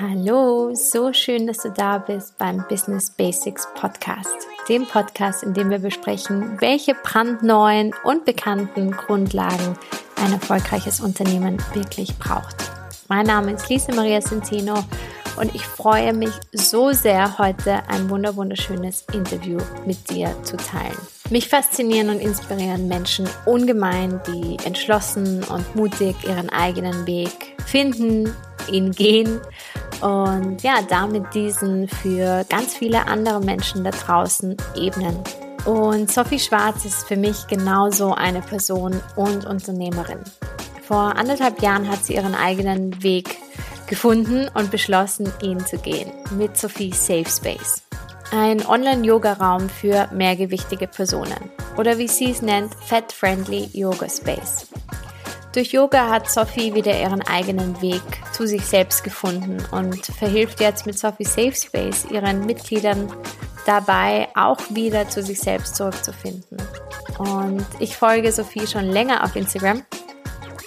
Hallo, so schön, dass du da bist beim Business Basics Podcast, dem Podcast, in dem wir besprechen, welche brandneuen und bekannten Grundlagen ein erfolgreiches Unternehmen wirklich braucht. Mein Name ist Lisa Maria Centeno und ich freue mich so sehr, heute ein wunderschönes Interview mit dir zu teilen. Mich faszinieren und inspirieren Menschen ungemein, die entschlossen und mutig ihren eigenen Weg finden, ihn gehen und ja, damit diesen für ganz viele andere Menschen da draußen ebnen. Und Sophie Schwarz ist für mich genauso eine Person und Unternehmerin. Vor anderthalb Jahren hat sie ihren eigenen Weg gefunden und beschlossen, ihn zu gehen mit Sophie Safe Space. Ein Online-Yoga-Raum für mehrgewichtige Personen oder wie sie es nennt, Fat-Friendly Yoga Space. Durch Yoga hat Sophie wieder ihren eigenen Weg zu sich selbst gefunden und verhilft jetzt mit Sophie Safe Space ihren Mitgliedern dabei, auch wieder zu sich selbst zurückzufinden. Und ich folge Sophie schon länger auf Instagram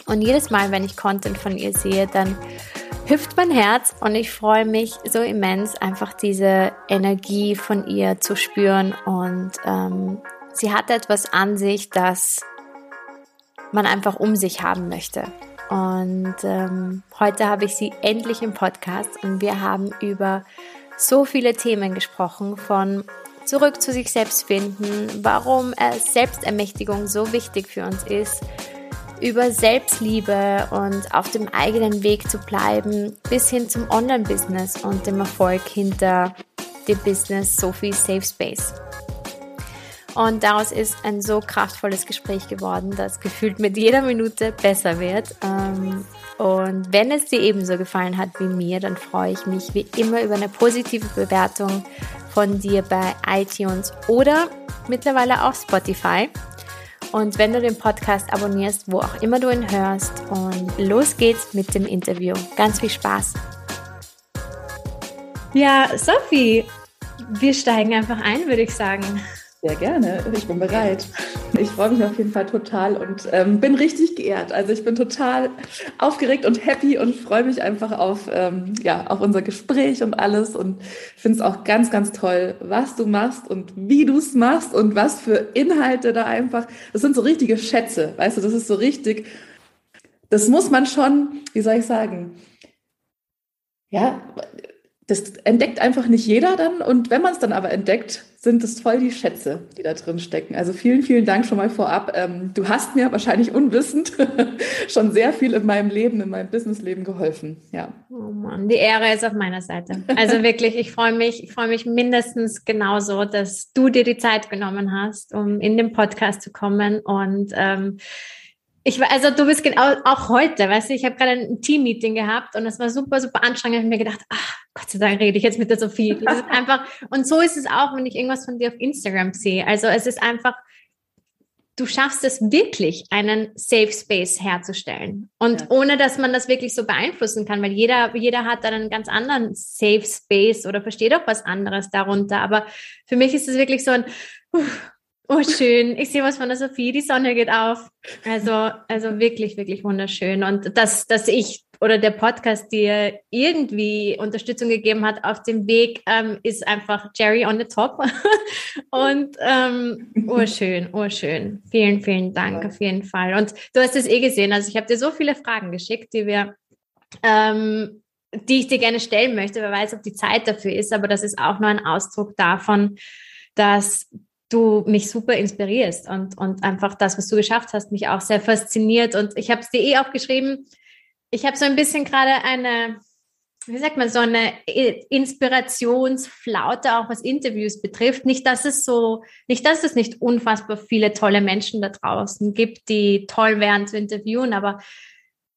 und jedes Mal, wenn ich Content von ihr sehe, dann hüpft mein Herz und ich freue mich so immens, einfach diese Energie von ihr zu spüren und ähm, sie hat etwas an sich, das man einfach um sich haben möchte. Und ähm, heute habe ich sie endlich im Podcast und wir haben über so viele Themen gesprochen, von zurück zu sich selbst finden, warum Selbstermächtigung so wichtig für uns ist, über Selbstliebe und auf dem eigenen Weg zu bleiben, bis hin zum Online-Business und dem Erfolg hinter dem Business Sophie Safe Space. Und daraus ist ein so kraftvolles Gespräch geworden, das gefühlt mit jeder Minute besser wird. Ähm, und wenn es dir ebenso gefallen hat wie mir, dann freue ich mich wie immer über eine positive Bewertung von dir bei iTunes oder mittlerweile auf Spotify. Und wenn du den Podcast abonnierst, wo auch immer du ihn hörst. Und los geht's mit dem Interview. Ganz viel Spaß. Ja, Sophie, wir steigen einfach ein, würde ich sagen. Sehr gerne, ich bin bereit. Ich freue mich auf jeden Fall total und ähm, bin richtig geehrt. Also ich bin total aufgeregt und happy und freue mich einfach auf, ähm, ja, auf unser Gespräch und alles und finde es auch ganz, ganz toll, was du machst und wie du es machst und was für Inhalte da einfach, das sind so richtige Schätze, weißt du, das ist so richtig, das muss man schon, wie soll ich sagen, ja, das entdeckt einfach nicht jeder dann und wenn man es dann aber entdeckt, sind es voll die Schätze, die da drin stecken. Also vielen, vielen Dank schon mal vorab. Ähm, du hast mir wahrscheinlich unwissend schon sehr viel in meinem Leben, in meinem Businessleben geholfen. Ja. Oh Mann, die Ehre ist auf meiner Seite. Also wirklich, ich freue mich, ich freue mich mindestens genauso, dass du dir die Zeit genommen hast, um in den Podcast zu kommen und ähm, ich war, also du bist genau, auch heute, weißt du, ich habe gerade ein Team-Meeting gehabt und es war super, super anstrengend. Ich habe mir gedacht, ach, Gott sei Dank rede ich jetzt mit der Sophie. Das ist einfach, und so ist es auch, wenn ich irgendwas von dir auf Instagram sehe. Also es ist einfach, du schaffst es wirklich, einen Safe Space herzustellen. Und ja. ohne, dass man das wirklich so beeinflussen kann, weil jeder, jeder hat dann einen ganz anderen Safe Space oder versteht auch was anderes darunter. Aber für mich ist es wirklich so ein, Oh, schön. Ich sehe was von der Sophie. Die Sonne geht auf. Also, also wirklich, wirklich wunderschön. Und dass, dass ich oder der Podcast dir irgendwie Unterstützung gegeben hat auf dem Weg, ähm, ist einfach Jerry on the top. Und ähm, urschön, urschön. Vielen, vielen Dank auf jeden Fall. Und du hast es eh gesehen. Also ich habe dir so viele Fragen geschickt, die wir ähm, die ich dir gerne stellen möchte. Wer weiß, ob die Zeit dafür ist, aber das ist auch nur ein Ausdruck davon, dass du mich super inspirierst und, und einfach das, was du geschafft hast, mich auch sehr fasziniert. Und ich habe es dir eh auch geschrieben, ich habe so ein bisschen gerade eine, wie sagt man, so eine Inspirationsflaute, auch was Interviews betrifft. Nicht, dass es so, nicht, dass es nicht unfassbar viele tolle Menschen da draußen gibt, die toll wären zu interviewen, aber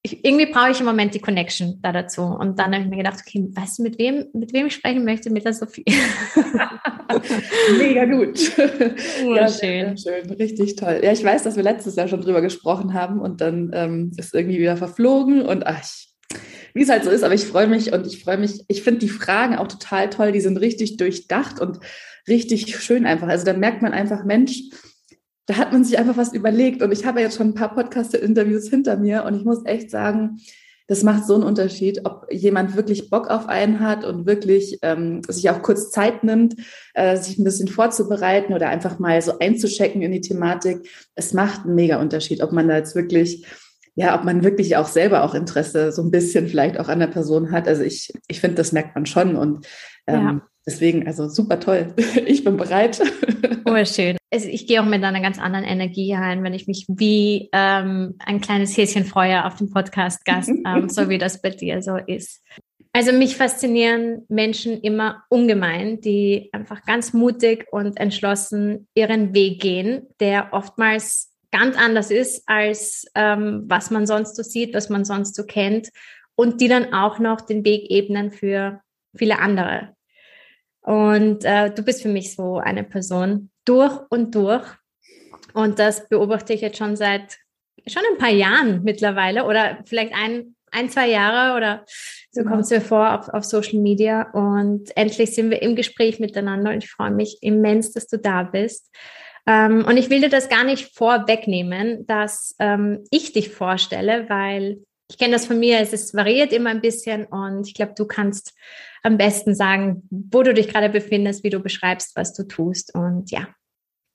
ich, irgendwie brauche ich im Moment die Connection da dazu. Und dann habe ich mir gedacht, okay, weißt du, mit wem, mit wem ich sprechen möchte? Mit der Sophie. Mega gut. Ja, schön. schön. Richtig toll. Ja, ich weiß, dass wir letztes Jahr schon drüber gesprochen haben und dann ähm, ist irgendwie wieder verflogen und ach, wie es halt so ist, aber ich freue mich und ich freue mich, ich finde die Fragen auch total toll, die sind richtig durchdacht und richtig schön einfach. Also da merkt man einfach, Mensch, da hat man sich einfach was überlegt. Und ich habe jetzt schon ein paar Podcast-Interviews hinter mir und ich muss echt sagen, das macht so einen Unterschied, ob jemand wirklich Bock auf einen hat und wirklich ähm, sich auch kurz Zeit nimmt, äh, sich ein bisschen vorzubereiten oder einfach mal so einzuschecken in die Thematik. Es macht einen mega Unterschied, ob man da jetzt wirklich, ja, ob man wirklich auch selber auch Interesse so ein bisschen vielleicht auch an der Person hat. Also ich, ich finde, das merkt man schon und ähm, ja. Deswegen, also super toll. Ich bin bereit. Oh, schön. Also ich gehe auch mit einer ganz anderen Energie rein, wenn ich mich wie ähm, ein kleines Häschen freue auf dem Podcast-Gast, ähm, so wie das bei dir so ist. Also mich faszinieren Menschen immer ungemein, die einfach ganz mutig und entschlossen ihren Weg gehen, der oftmals ganz anders ist als ähm, was man sonst so sieht, was man sonst so kennt und die dann auch noch den Weg ebnen für viele andere. Und äh, du bist für mich so eine Person, durch und durch. Und das beobachte ich jetzt schon seit schon ein paar Jahren mittlerweile oder vielleicht ein, ein zwei Jahre oder so kommt es mir vor auf, auf Social Media. Und endlich sind wir im Gespräch miteinander und ich freue mich immens, dass du da bist. Ähm, und ich will dir das gar nicht vorwegnehmen, dass ähm, ich dich vorstelle, weil ich kenne das von mir, es ist variiert immer ein bisschen und ich glaube, du kannst am besten sagen, wo du dich gerade befindest, wie du beschreibst, was du tust. Und ja.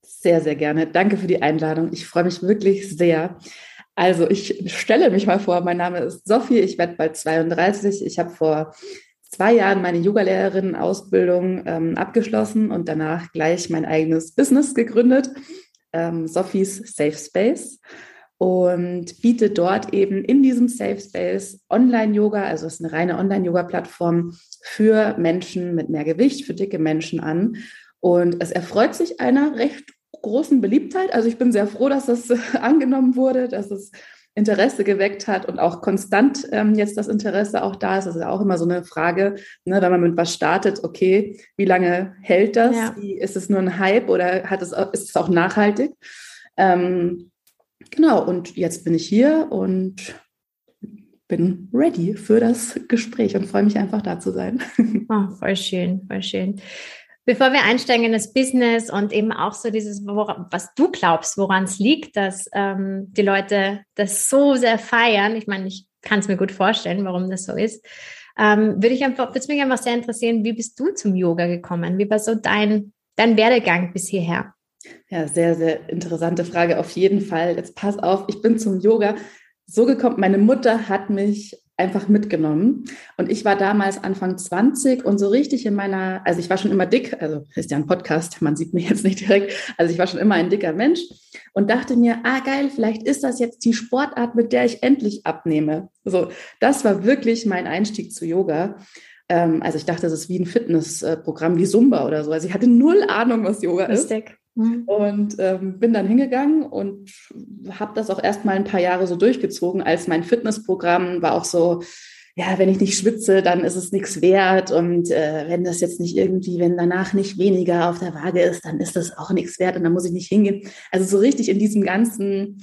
Sehr, sehr gerne. Danke für die Einladung. Ich freue mich wirklich sehr. Also ich stelle mich mal vor, mein Name ist Sophie, ich werde bald 32. Ich habe vor zwei Jahren meine Yogalehrerinnen-Ausbildung ähm, abgeschlossen und danach gleich mein eigenes Business gegründet, ähm, Sophies Safe Space und biete dort eben in diesem Safe Space Online-Yoga, also es ist eine reine Online-Yoga-Plattform für Menschen mit mehr Gewicht, für dicke Menschen an. Und es erfreut sich einer recht großen Beliebtheit. Also ich bin sehr froh, dass das angenommen wurde, dass es Interesse geweckt hat und auch konstant ähm, jetzt das Interesse auch da ist. Das ist ja auch immer so eine Frage, ne, wenn man mit was startet, okay, wie lange hält das? Ja. Ist es nur ein Hype oder hat es, ist es auch nachhaltig? Ähm, Genau, und jetzt bin ich hier und bin ready für das Gespräch und freue mich einfach da zu sein. Oh, voll schön, voll schön. Bevor wir einsteigen in das Business und eben auch so dieses, woran, was du glaubst, woran es liegt, dass ähm, die Leute das so sehr feiern, ich meine, ich kann es mir gut vorstellen, warum das so ist, ähm, würde ich einfach, würde mich einfach sehr interessieren, wie bist du zum Yoga gekommen? Wie war so dein, dein Werdegang bis hierher? Ja, sehr, sehr interessante Frage auf jeden Fall. Jetzt pass auf, ich bin zum Yoga so gekommen. Meine Mutter hat mich einfach mitgenommen. Und ich war damals Anfang 20 und so richtig in meiner, also ich war schon immer dick, also ist ja ein Podcast, man sieht mich jetzt nicht direkt, also ich war schon immer ein dicker Mensch und dachte mir, ah geil, vielleicht ist das jetzt die Sportart, mit der ich endlich abnehme. So, das war wirklich mein Einstieg zu Yoga. Ähm, also ich dachte, das ist wie ein Fitnessprogramm wie Zumba oder so. Also ich hatte null Ahnung, was Yoga Lustig. ist. Mhm. Und ähm, bin dann hingegangen und habe das auch erst mal ein paar Jahre so durchgezogen, als mein Fitnessprogramm war auch so, ja, wenn ich nicht schwitze, dann ist es nichts wert. Und äh, wenn das jetzt nicht irgendwie, wenn danach nicht weniger auf der Waage ist, dann ist das auch nichts wert und dann muss ich nicht hingehen. Also so richtig in diesem ganzen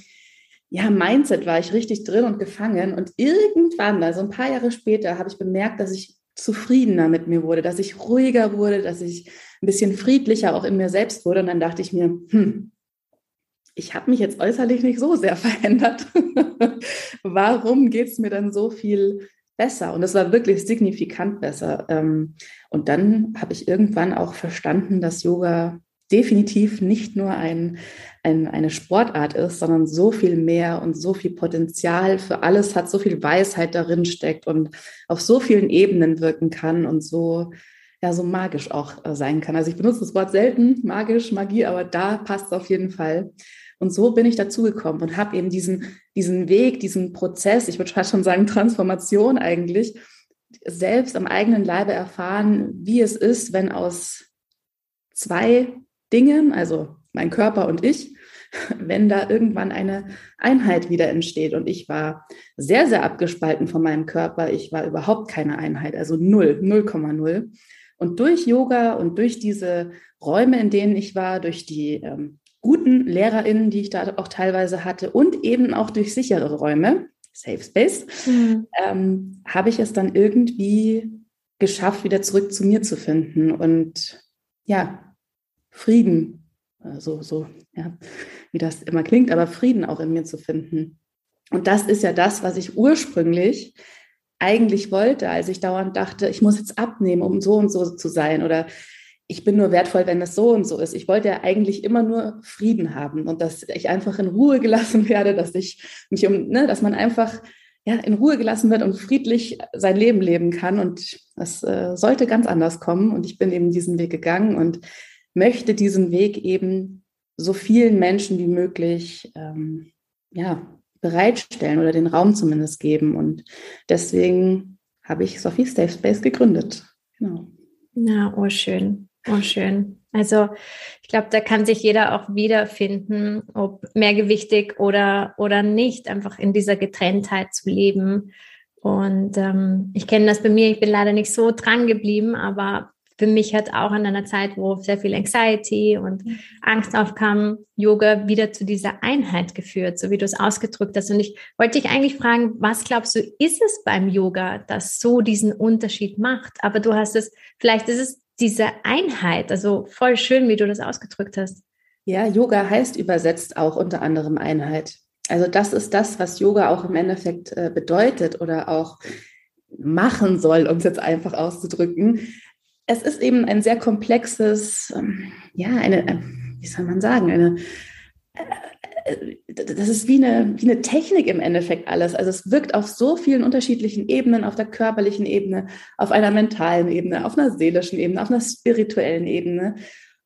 ja, Mindset war ich richtig drin und gefangen. Und irgendwann, also ein paar Jahre später, habe ich bemerkt, dass ich zufriedener mit mir wurde, dass ich ruhiger wurde, dass ich ein bisschen friedlicher auch in mir selbst wurde. Und dann dachte ich mir, hm, ich habe mich jetzt äußerlich nicht so sehr verändert. Warum geht es mir dann so viel besser? Und es war wirklich signifikant besser. Ähm, und dann habe ich irgendwann auch verstanden, dass Yoga definitiv nicht nur ein, ein, eine Sportart ist, sondern so viel mehr und so viel Potenzial für alles hat, so viel Weisheit darin steckt und auf so vielen Ebenen wirken kann und so, ja, so magisch auch äh, sein kann. Also ich benutze das Wort selten, magisch, Magie, aber da passt es auf jeden Fall. Und so bin ich dazugekommen und habe eben diesen, diesen Weg, diesen Prozess, ich würde fast schon sagen Transformation eigentlich, selbst am eigenen Leibe erfahren, wie es ist, wenn aus zwei Dingen, also mein Körper und ich, wenn da irgendwann eine Einheit wieder entsteht. Und ich war sehr, sehr abgespalten von meinem Körper. Ich war überhaupt keine Einheit, also null, 0,0. Und durch Yoga und durch diese Räume, in denen ich war, durch die ähm, guten LehrerInnen, die ich da auch teilweise hatte und eben auch durch sichere Räume, Safe Space, mhm. ähm, habe ich es dann irgendwie geschafft, wieder zurück zu mir zu finden. Und ja, Frieden, äh, so, so, ja, wie das immer klingt, aber Frieden auch in mir zu finden. Und das ist ja das, was ich ursprünglich eigentlich wollte, als ich dauernd dachte, ich muss jetzt abnehmen, um so und so zu sein oder ich bin nur wertvoll, wenn das so und so ist. Ich wollte ja eigentlich immer nur Frieden haben und dass ich einfach in Ruhe gelassen werde, dass ich mich um, ne, dass man einfach ja, in Ruhe gelassen wird und friedlich sein Leben leben kann. Und das äh, sollte ganz anders kommen. Und ich bin eben diesen Weg gegangen und möchte diesen Weg eben so vielen Menschen wie möglich ähm, ja, bereitstellen oder den Raum zumindest geben. Und deswegen habe ich Sophie Safe Space gegründet. Genau. Na, oh schön, oh schön. Also ich glaube, da kann sich jeder auch wiederfinden, ob mehrgewichtig oder, oder nicht, einfach in dieser Getrenntheit zu leben. Und ähm, ich kenne das bei mir, ich bin leider nicht so dran geblieben, aber für mich hat auch in einer Zeit, wo sehr viel Anxiety und. Angst aufkam, Yoga wieder zu dieser Einheit geführt, so wie du es ausgedrückt hast. Und ich wollte dich eigentlich fragen, was glaubst du, ist es beim Yoga, das so diesen Unterschied macht? Aber du hast es, vielleicht ist es diese Einheit, also voll schön, wie du das ausgedrückt hast. Ja, Yoga heißt übersetzt auch unter anderem Einheit. Also das ist das, was Yoga auch im Endeffekt äh, bedeutet oder auch machen soll, um es jetzt einfach auszudrücken es ist eben ein sehr komplexes, ähm, ja, eine, äh, wie soll man sagen, eine, äh, äh, das ist wie eine, wie eine Technik im Endeffekt alles. Also es wirkt auf so vielen unterschiedlichen Ebenen, auf der körperlichen Ebene, auf einer mentalen Ebene, auf einer seelischen Ebene, auf einer spirituellen Ebene.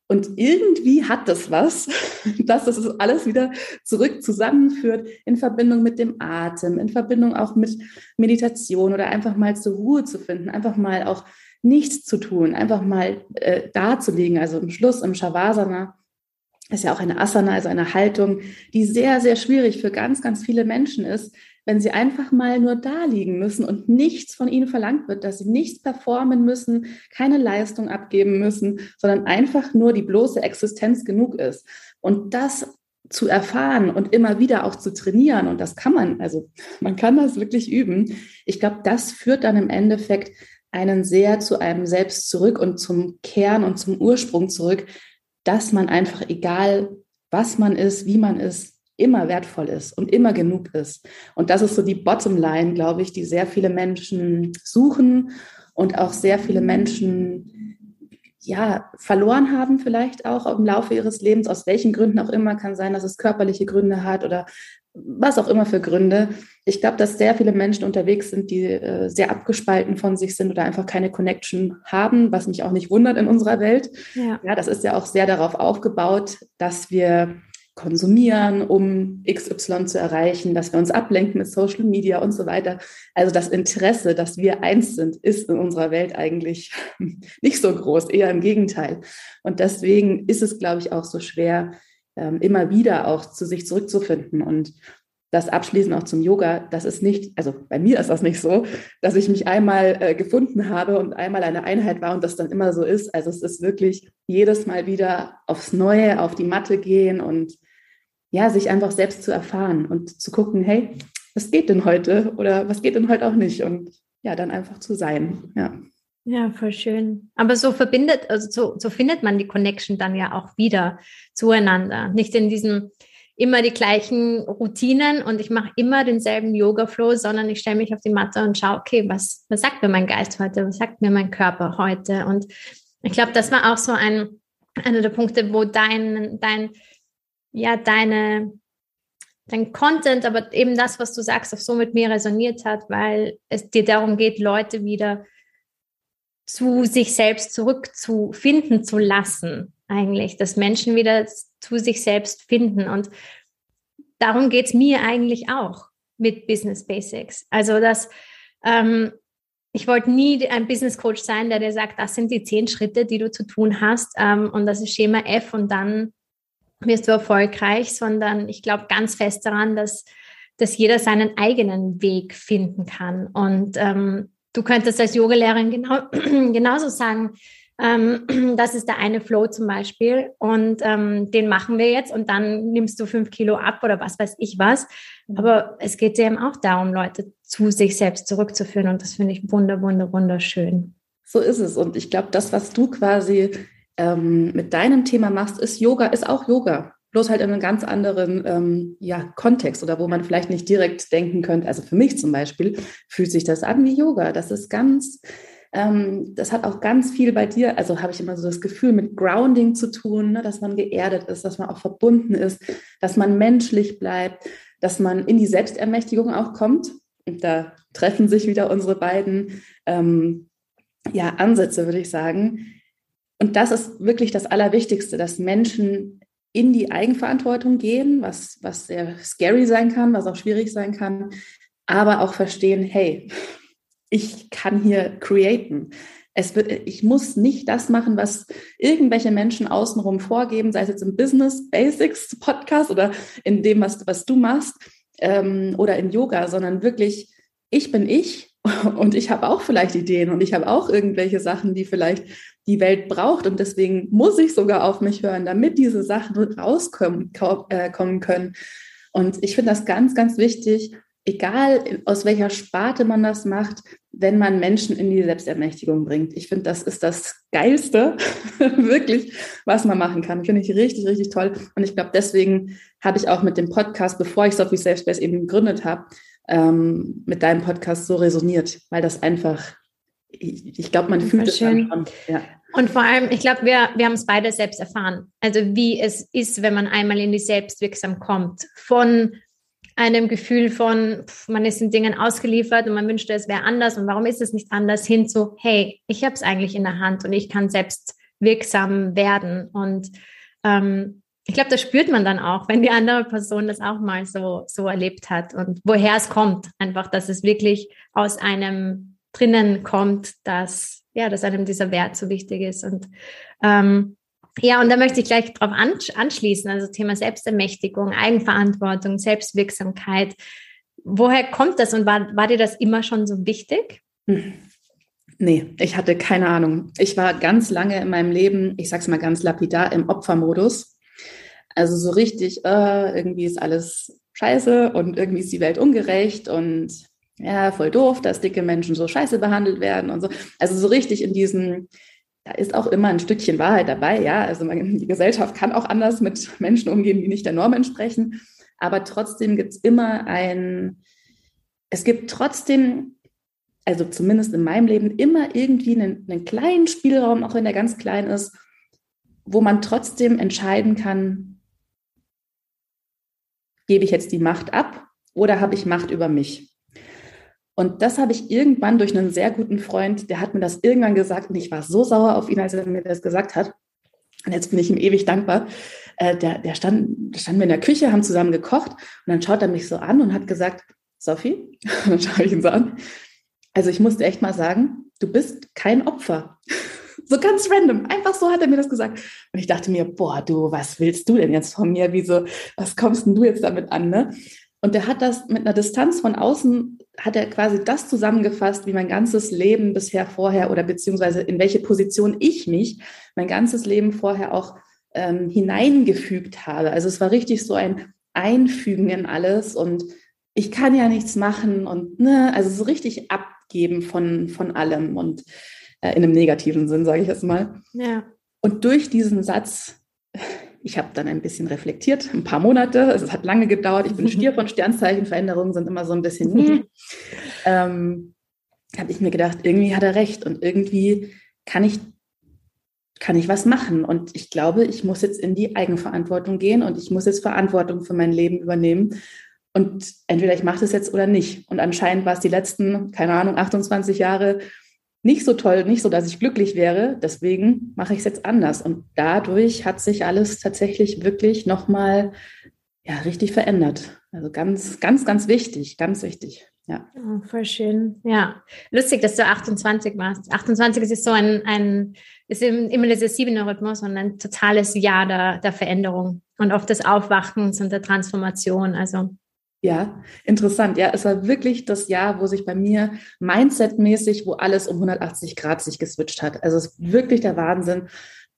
Und irgendwie hat das was, dass das alles wieder zurück zusammenführt in Verbindung mit dem Atem, in Verbindung auch mit Meditation oder einfach mal zur Ruhe zu finden, einfach mal auch nichts zu tun, einfach mal äh, da zu liegen. Also im Schluss im Shavasana ist ja auch eine Asana, also eine Haltung, die sehr, sehr schwierig für ganz, ganz viele Menschen ist, wenn sie einfach mal nur da liegen müssen und nichts von ihnen verlangt wird, dass sie nichts performen müssen, keine Leistung abgeben müssen, sondern einfach nur die bloße Existenz genug ist. Und das zu erfahren und immer wieder auch zu trainieren, und das kann man, also man kann das wirklich üben. Ich glaube, das führt dann im Endeffekt einen sehr zu einem selbst zurück und zum Kern und zum Ursprung zurück, dass man einfach, egal was man ist, wie man ist, immer wertvoll ist und immer genug ist. Und das ist so die Bottomline, glaube ich, die sehr viele Menschen suchen und auch sehr viele Menschen ja, verloren haben vielleicht auch im Laufe ihres Lebens, aus welchen Gründen auch immer, kann sein, dass es körperliche Gründe hat oder was auch immer für Gründe. Ich glaube, dass sehr viele Menschen unterwegs sind, die äh, sehr abgespalten von sich sind oder einfach keine Connection haben, was mich auch nicht wundert in unserer Welt. Ja, ja das ist ja auch sehr darauf aufgebaut, dass wir konsumieren, um XY zu erreichen, dass wir uns ablenken mit Social Media und so weiter. Also das Interesse, dass wir eins sind, ist in unserer Welt eigentlich nicht so groß, eher im Gegenteil. Und deswegen ist es, glaube ich, auch so schwer, ähm, immer wieder auch zu sich zurückzufinden. Und das Abschließen auch zum Yoga, das ist nicht, also bei mir ist das nicht so, dass ich mich einmal äh, gefunden habe und einmal eine Einheit war und das dann immer so ist. Also es ist wirklich jedes Mal wieder aufs Neue, auf die Matte gehen und ja, sich einfach selbst zu erfahren und zu gucken, hey, was geht denn heute oder was geht denn heute auch nicht? Und ja, dann einfach zu sein. Ja. Ja, voll schön. Aber so verbindet, also so, so findet man die Connection dann ja auch wieder zueinander. Nicht in diesem immer die gleichen Routinen und ich mache immer denselben Yoga-Flow, sondern ich stelle mich auf die Matte und schaue, okay, was, was sagt mir mein Geist heute, was sagt mir mein Körper heute? Und ich glaube, das war auch so ein, einer der Punkte, wo dein, dein, ja, deine, dein Content, aber eben das, was du sagst, auch so mit mir resoniert hat, weil es dir darum geht, Leute wieder zu sich selbst zurückzufinden zu lassen, eigentlich, dass Menschen wieder zu sich selbst finden. Und darum geht es mir eigentlich auch mit Business Basics. Also, dass ähm, ich wollte nie ein Business Coach sein, der dir sagt, das sind die zehn Schritte, die du zu tun hast ähm, und das ist Schema F und dann wirst du erfolgreich, sondern ich glaube ganz fest daran, dass, dass jeder seinen eigenen Weg finden kann. Und ähm, Du könntest als Yogalehrerin genau, genauso sagen, ähm, das ist der eine Flow zum Beispiel und ähm, den machen wir jetzt und dann nimmst du fünf Kilo ab oder was weiß ich was. Mhm. Aber es geht eben auch darum, Leute zu sich selbst zurückzuführen und das finde ich wunder, wunder, wunderschön. So ist es und ich glaube, das, was du quasi ähm, mit deinem Thema machst, ist Yoga, ist auch Yoga. bloß halt in einem ganz anderen ähm, ja, Kontext oder wo man vielleicht nicht direkt denken könnte. Also für mich zum Beispiel fühlt sich das an wie Yoga. Das ist ganz, ähm, das hat auch ganz viel bei dir, also habe ich immer so das Gefühl, mit Grounding zu tun, ne, dass man geerdet ist, dass man auch verbunden ist, dass man menschlich bleibt, dass man in die Selbstermächtigung auch kommt. Und da treffen sich wieder unsere beiden ähm, ja, Ansätze, würde ich sagen. Und das ist wirklich das Allerwichtigste, dass Menschen in die Eigenverantwortung gehen, was, was sehr scary sein kann, was auch schwierig sein kann, aber auch verstehen, hey, ich kann hier createn. Es wird, ich muss nicht das machen, was irgendwelche Menschen außenrum vorgeben, sei es jetzt im Business Basics Podcast oder in dem, was, was du machst ähm, oder in Yoga, sondern wirklich, ich bin ich und ich habe auch vielleicht Ideen und ich habe auch irgendwelche Sachen, die vielleicht die Welt braucht. Und deswegen muss ich sogar auf mich hören, damit diese Sachen rauskommen äh, kommen können. Und ich finde das ganz, ganz wichtig, egal aus welcher Sparte man das macht, wenn man Menschen in die Selbstermächtigung bringt. Ich finde, das ist das Geilste, wirklich, was man machen kann. Finde ich richtig, richtig toll. Und ich glaube, deswegen habe ich auch mit dem Podcast, bevor ich Sophie Safe Space eben gegründet habe, ähm, mit deinem Podcast so resoniert, weil das einfach, ich, ich glaube, man fühlt es schön. Schon, ja. Und vor allem, ich glaube, wir, wir haben es beide selbst erfahren. Also wie es ist, wenn man einmal in die Selbstwirksam kommt. Von einem Gefühl von, man ist in Dingen ausgeliefert und man wünschte, es wäre anders und warum ist es nicht anders, hin zu, hey, ich habe es eigentlich in der Hand und ich kann selbst wirksam werden. Und ähm, ich glaube, das spürt man dann auch, wenn die andere Person das auch mal so, so erlebt hat und woher es kommt. Einfach, dass es wirklich aus einem drinnen kommt, dass, ja, dass einem dieser Wert so wichtig ist. Und ähm, ja, und da möchte ich gleich drauf anschließen, also Thema Selbstermächtigung, Eigenverantwortung, Selbstwirksamkeit. Woher kommt das und war, war dir das immer schon so wichtig? Hm. Nee, ich hatte keine Ahnung. Ich war ganz lange in meinem Leben, ich sag's mal ganz lapidar, im Opfermodus. Also so richtig, äh, irgendwie ist alles scheiße und irgendwie ist die Welt ungerecht und ja, voll doof, dass dicke Menschen so scheiße behandelt werden und so. Also so richtig in diesem, da ist auch immer ein Stückchen Wahrheit dabei, ja. Also man, die Gesellschaft kann auch anders mit Menschen umgehen, die nicht der Norm entsprechen. Aber trotzdem gibt es immer ein, es gibt trotzdem, also zumindest in meinem Leben, immer irgendwie einen, einen kleinen Spielraum, auch wenn der ganz klein ist, wo man trotzdem entscheiden kann, gebe ich jetzt die Macht ab oder habe ich Macht über mich? Und das habe ich irgendwann durch einen sehr guten Freund, der hat mir das irgendwann gesagt und ich war so sauer auf ihn, als er mir das gesagt hat. Und jetzt bin ich ihm ewig dankbar. Äh, der, der stand, standen wir in der Küche, haben zusammen gekocht und dann schaut er mich so an und hat gesagt, Sophie, dann schaue ich ihn so an. Also ich musste echt mal sagen, du bist kein Opfer. So ganz random. Einfach so hat er mir das gesagt. Und ich dachte mir, boah, du, was willst du denn jetzt von mir? Wieso, was kommst denn du jetzt damit an? Ne? Und der hat das mit einer Distanz von außen, hat er quasi das zusammengefasst, wie mein ganzes Leben bisher vorher oder beziehungsweise in welche Position ich mich mein ganzes Leben vorher auch ähm, hineingefügt habe. Also es war richtig so ein Einfügen in alles und ich kann ja nichts machen und ne, also so richtig abgeben von, von allem und äh, in einem negativen Sinn, sage ich jetzt mal. Ja. Und durch diesen Satz ich habe dann ein bisschen reflektiert, ein paar Monate. Also es hat lange gedauert. Ich bin Stier von Sternzeichen. Veränderungen sind immer so ein bisschen nie. ähm, habe ich mir gedacht, irgendwie hat er recht und irgendwie kann ich kann ich was machen. Und ich glaube, ich muss jetzt in die Eigenverantwortung gehen und ich muss jetzt Verantwortung für mein Leben übernehmen. Und entweder ich mache das jetzt oder nicht. Und anscheinend war es die letzten, keine Ahnung, 28 Jahre nicht so toll, nicht so, dass ich glücklich wäre. Deswegen mache ich es jetzt anders. Und dadurch hat sich alles tatsächlich wirklich nochmal ja, richtig verändert. Also ganz, ganz, ganz wichtig, ganz wichtig. Ja. Oh, voll schön. Ja. Lustig, dass du 28 warst. 28 ist so ein, ein ist immer dieses siebene Rhythmus und ein totales Jahr der, der Veränderung und oft des Aufwachens und der Transformation. Also ja, interessant. Ja, es war wirklich das Jahr, wo sich bei mir Mindset-mäßig, wo alles um 180 Grad sich geswitcht hat. Also es ist wirklich der Wahnsinn.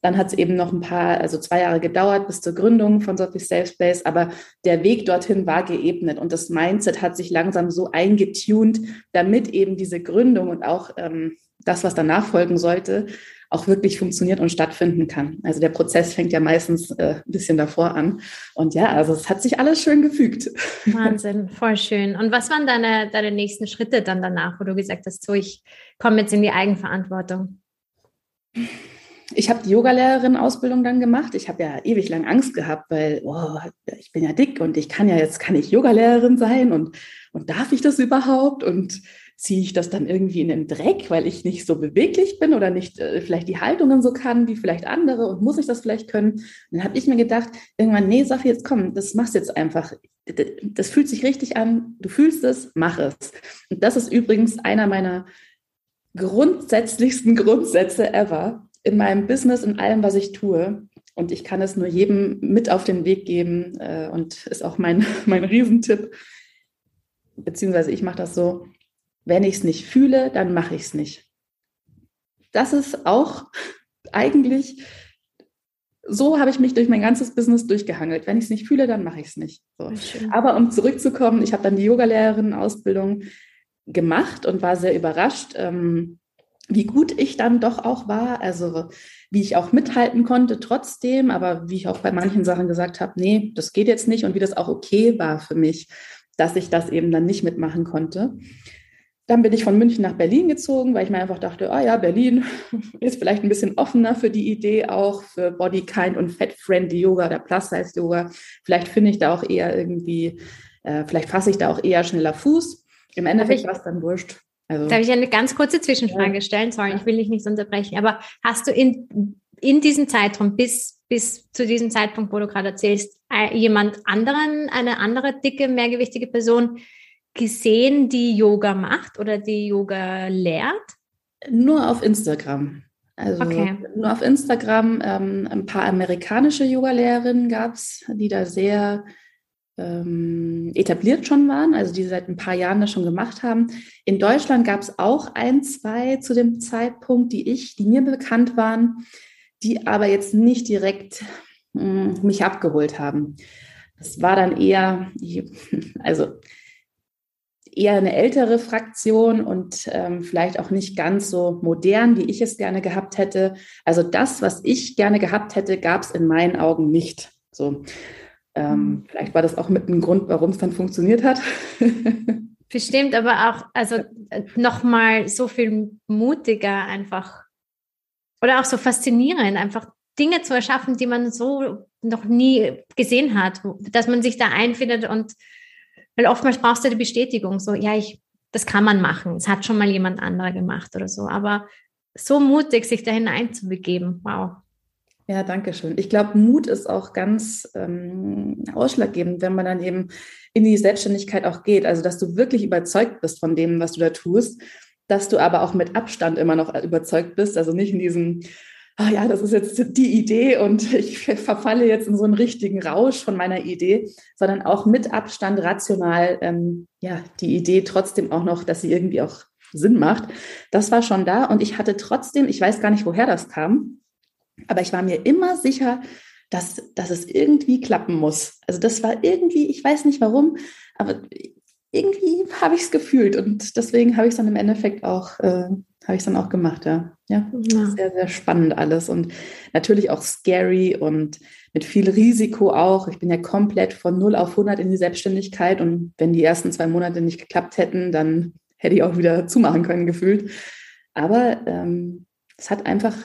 Dann hat es eben noch ein paar, also zwei Jahre gedauert bis zur Gründung von Sophie Safe Space, aber der Weg dorthin war geebnet und das Mindset hat sich langsam so eingetunt, damit eben diese Gründung und auch ähm, das, was danach folgen sollte, auch wirklich funktioniert und stattfinden kann. Also der Prozess fängt ja meistens äh, ein bisschen davor an. Und ja, also es hat sich alles schön gefügt. Wahnsinn, voll schön. Und was waren deine, deine nächsten Schritte dann danach, wo du gesagt hast, so ich komme jetzt in die Eigenverantwortung? ich habe die Yogalehrerin-Ausbildung dann gemacht. Ich habe ja ewig lang Angst gehabt, weil oh, ich bin ja dick und ich kann ja jetzt kann ich Yogalehrerin sein und, und darf ich das überhaupt? Und ziehe ich das dann irgendwie in den Dreck, weil ich nicht so beweglich bin oder nicht äh, vielleicht die Haltungen so kann wie vielleicht andere und muss ich das vielleicht können? Und dann habe ich mir gedacht, irgendwann, nee, Safi, jetzt komm, das machst jetzt einfach. Das fühlt sich richtig an, du fühlst es, mach es. Und das ist übrigens einer meiner grundsätzlichsten Grundsätze ever in meinem Business, in allem, was ich tue. Und ich kann es nur jedem mit auf den Weg geben äh, und ist auch mein, mein Riesentipp. Beziehungsweise ich mache das so, wenn ich es nicht fühle, dann mache ich es nicht. Das ist auch eigentlich, so habe ich mich durch mein ganzes Business durchgehangelt. Wenn ich es nicht fühle, dann mache ich es nicht. So. Aber um zurückzukommen, ich habe dann die Yogalehrerin-Ausbildung gemacht und war sehr überrascht, ähm, wie gut ich dann doch auch war. Also wie ich auch mithalten konnte trotzdem, aber wie ich auch bei manchen Sachen gesagt habe, nee, das geht jetzt nicht und wie das auch okay war für mich, dass ich das eben dann nicht mitmachen konnte. Dann bin ich von München nach Berlin gezogen, weil ich mir einfach dachte, ah ja, Berlin ist vielleicht ein bisschen offener für die Idee auch für Body Kind und Fat Friendly Yoga oder Plus Size Yoga. Vielleicht finde ich da auch eher irgendwie, äh, vielleicht fasse ich da auch eher schneller Fuß. Im Endeffekt war es dann wurscht. Also, Darf ich eine ganz kurze Zwischenfrage ja. stellen? Sorry, ja. ich will dich nicht unterbrechen. Aber hast du in, in diesem Zeitraum bis, bis zu diesem Zeitpunkt, wo du gerade erzählst, äh, jemand anderen, eine andere dicke, mehrgewichtige Person gesehen, die Yoga macht oder die Yoga lehrt? Nur auf Instagram. Also okay. nur auf Instagram. Ähm, ein paar amerikanische Yoga-Lehrerinnen gab es, die da sehr ähm, etabliert schon waren, also die seit ein paar Jahren das schon gemacht haben. In Deutschland gab es auch ein, zwei zu dem Zeitpunkt, die ich, die mir bekannt waren, die aber jetzt nicht direkt mh, hm, mich abgeholt haben. Das war dann eher, also eher eine ältere Fraktion und ähm, vielleicht auch nicht ganz so modern, wie ich es gerne gehabt hätte. Also das, was ich gerne gehabt hätte, gab es in meinen Augen nicht. So, ähm, mhm. vielleicht war das auch mit einem Grund, warum es dann funktioniert hat. Bestimmt, aber auch, also äh, nochmal so viel mutiger einfach oder auch so faszinierend, einfach Dinge zu erschaffen, die man so noch nie gesehen hat, dass man sich da einfindet und weil oftmals brauchst du die Bestätigung, so, ja, ich, das kann man machen, es hat schon mal jemand anderer gemacht oder so, aber so mutig, sich da hineinzubegeben, wow. Ja, danke schön. Ich glaube, Mut ist auch ganz ähm, ausschlaggebend, wenn man dann eben in die Selbstständigkeit auch geht. Also, dass du wirklich überzeugt bist von dem, was du da tust, dass du aber auch mit Abstand immer noch überzeugt bist. Also nicht in diesem, ah ja, das ist jetzt die Idee und ich verfalle jetzt in so einen richtigen Rausch von meiner Idee, sondern auch mit Abstand rational, ähm, ja, die Idee trotzdem auch noch, dass sie irgendwie auch Sinn macht. Das war schon da und ich hatte trotzdem, ich weiß gar nicht, woher das kam, aber ich war mir immer sicher, dass, dass es irgendwie klappen muss. Also das war irgendwie, ich weiß nicht warum, aber irgendwie habe ich es gefühlt und deswegen habe ich es dann im Endeffekt auch äh, habe ich dann auch gemacht, ja. Ja, ja. sehr, sehr spannend alles und natürlich auch scary und mit viel Risiko auch. Ich bin ja komplett von 0 auf 100 in die Selbstständigkeit und wenn die ersten zwei Monate nicht geklappt hätten, dann hätte ich auch wieder zumachen können, gefühlt. Aber ähm, es hat einfach,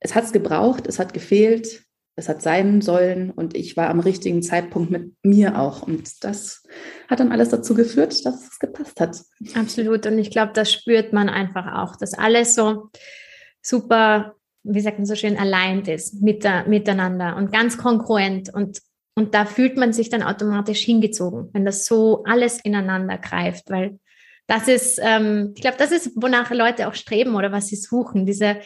es hat es gebraucht, es hat gefehlt, es hat sein sollen und ich war am richtigen Zeitpunkt mit mir auch. Und das hat dann alles dazu geführt, dass es gepasst hat. Absolut. Und ich glaube, das spürt man einfach auch, dass alles so super, wie sagt man so schön, allein ist mit, miteinander und ganz kongruent. Und, und da fühlt man sich dann automatisch hingezogen, wenn das so alles ineinander greift, weil das ist, ähm, ich glaube, das ist, wonach Leute auch streben oder was sie suchen, diese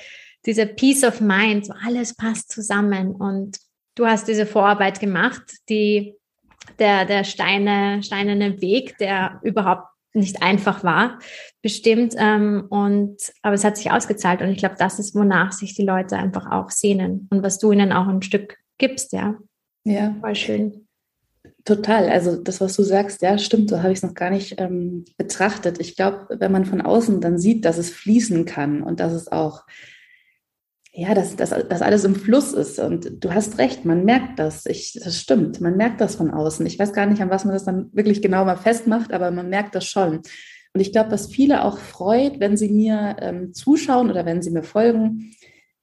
diese Peace of Mind, so alles passt zusammen. Und du hast diese Vorarbeit gemacht, die der, der Steine, steinerne Weg, der überhaupt nicht einfach war, bestimmt. Ähm, und aber es hat sich ausgezahlt. Und ich glaube, das ist, wonach sich die Leute einfach auch sehnen und was du ihnen auch ein Stück gibst, ja. Ja. Voll schön. Total. Also das, was du sagst, ja, stimmt, so habe ich es noch gar nicht ähm, betrachtet. Ich glaube, wenn man von außen dann sieht, dass es fließen kann und dass es auch ja, dass, dass, dass alles im Fluss ist. Und du hast recht, man merkt das. Ich, das stimmt, man merkt das von außen. Ich weiß gar nicht, an was man das dann wirklich genau mal festmacht, aber man merkt das schon. Und ich glaube, was viele auch freut, wenn sie mir ähm, zuschauen oder wenn sie mir folgen,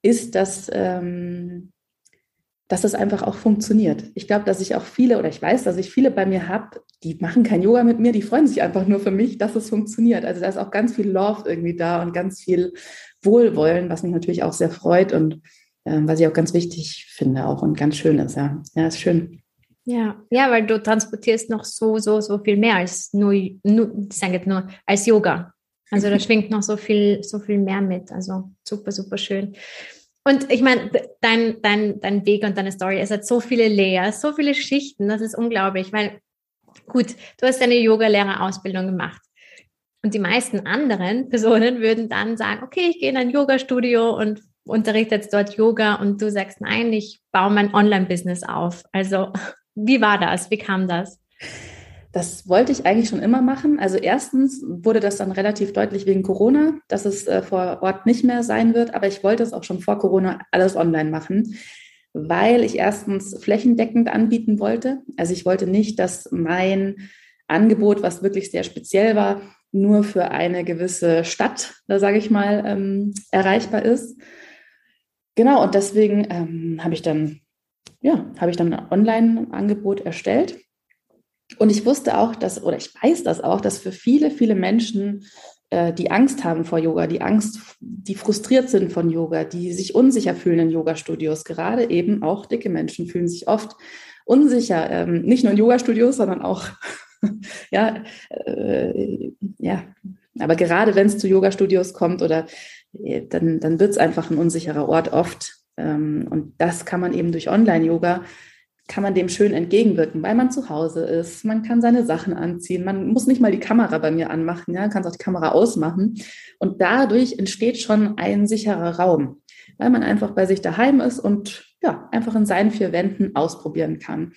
ist, dass, ähm, dass es einfach auch funktioniert. Ich glaube, dass ich auch viele oder ich weiß, dass ich viele bei mir habe, die machen kein Yoga mit mir, die freuen sich einfach nur für mich, dass es funktioniert. Also da ist auch ganz viel Love irgendwie da und ganz viel Wohlwollen, was mich natürlich auch sehr freut und ähm, was ich auch ganz wichtig finde auch und ganz schön ist. Ja, ja ist schön. Ja, ja, weil du transportierst noch so, so, so viel mehr als nur, nur ich sage jetzt nur, als Yoga. Also da schwingt noch so viel, so viel mehr mit. Also super, super schön. Und ich meine, dein, dein, dein Weg und deine Story, es hat so viele Layers, so viele Schichten, das ist unglaublich, weil gut, du hast deine Yoga-Lehrerausbildung gemacht. Und die meisten anderen Personen würden dann sagen, okay, ich gehe in ein Yoga-Studio und unterrichte jetzt dort Yoga und du sagst, nein, ich baue mein Online-Business auf. Also wie war das? Wie kam das? Das wollte ich eigentlich schon immer machen. Also erstens wurde das dann relativ deutlich wegen Corona, dass es äh, vor Ort nicht mehr sein wird. Aber ich wollte es auch schon vor Corona alles online machen, weil ich erstens flächendeckend anbieten wollte. Also ich wollte nicht, dass mein Angebot, was wirklich sehr speziell war, nur für eine gewisse Stadt, da sage ich mal, ähm, erreichbar ist. Genau, und deswegen ähm, habe ich dann, ja, habe ich dann ein Online-Angebot erstellt. Und ich wusste auch, dass, oder ich weiß das auch, dass für viele, viele Menschen, äh, die Angst haben vor Yoga, die Angst, die frustriert sind von Yoga, die sich unsicher fühlen in Yoga-Studios, gerade eben auch dicke Menschen fühlen sich oft unsicher, ähm, nicht nur in Yoga-Studios, sondern auch ja, äh, ja, aber gerade wenn es zu Yoga-Studios kommt oder äh, dann, dann wird es einfach ein unsicherer Ort oft. Ähm, und das kann man eben durch Online-Yoga, kann man dem schön entgegenwirken, weil man zu Hause ist, man kann seine Sachen anziehen, man muss nicht mal die Kamera bei mir anmachen, ja, kann auch die Kamera ausmachen. Und dadurch entsteht schon ein sicherer Raum, weil man einfach bei sich daheim ist und ja, einfach in seinen vier Wänden ausprobieren kann.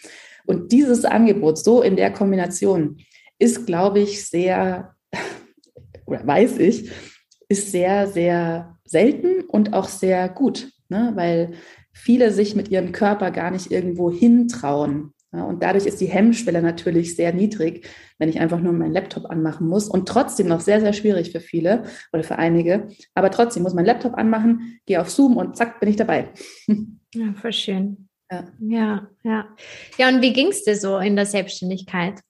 Und dieses Angebot so in der Kombination ist, glaube ich, sehr, oder weiß ich, ist sehr, sehr selten und auch sehr gut, ne? weil viele sich mit ihrem Körper gar nicht irgendwo hintrauen. Ja? Und dadurch ist die Hemmschwelle natürlich sehr niedrig, wenn ich einfach nur meinen Laptop anmachen muss und trotzdem noch sehr, sehr schwierig für viele oder für einige. Aber trotzdem muss mein Laptop anmachen, gehe auf Zoom und zack, bin ich dabei. Ja, voll schön. Ja, ja. Ja, ja und wie ging es dir so in der Selbstständigkeit?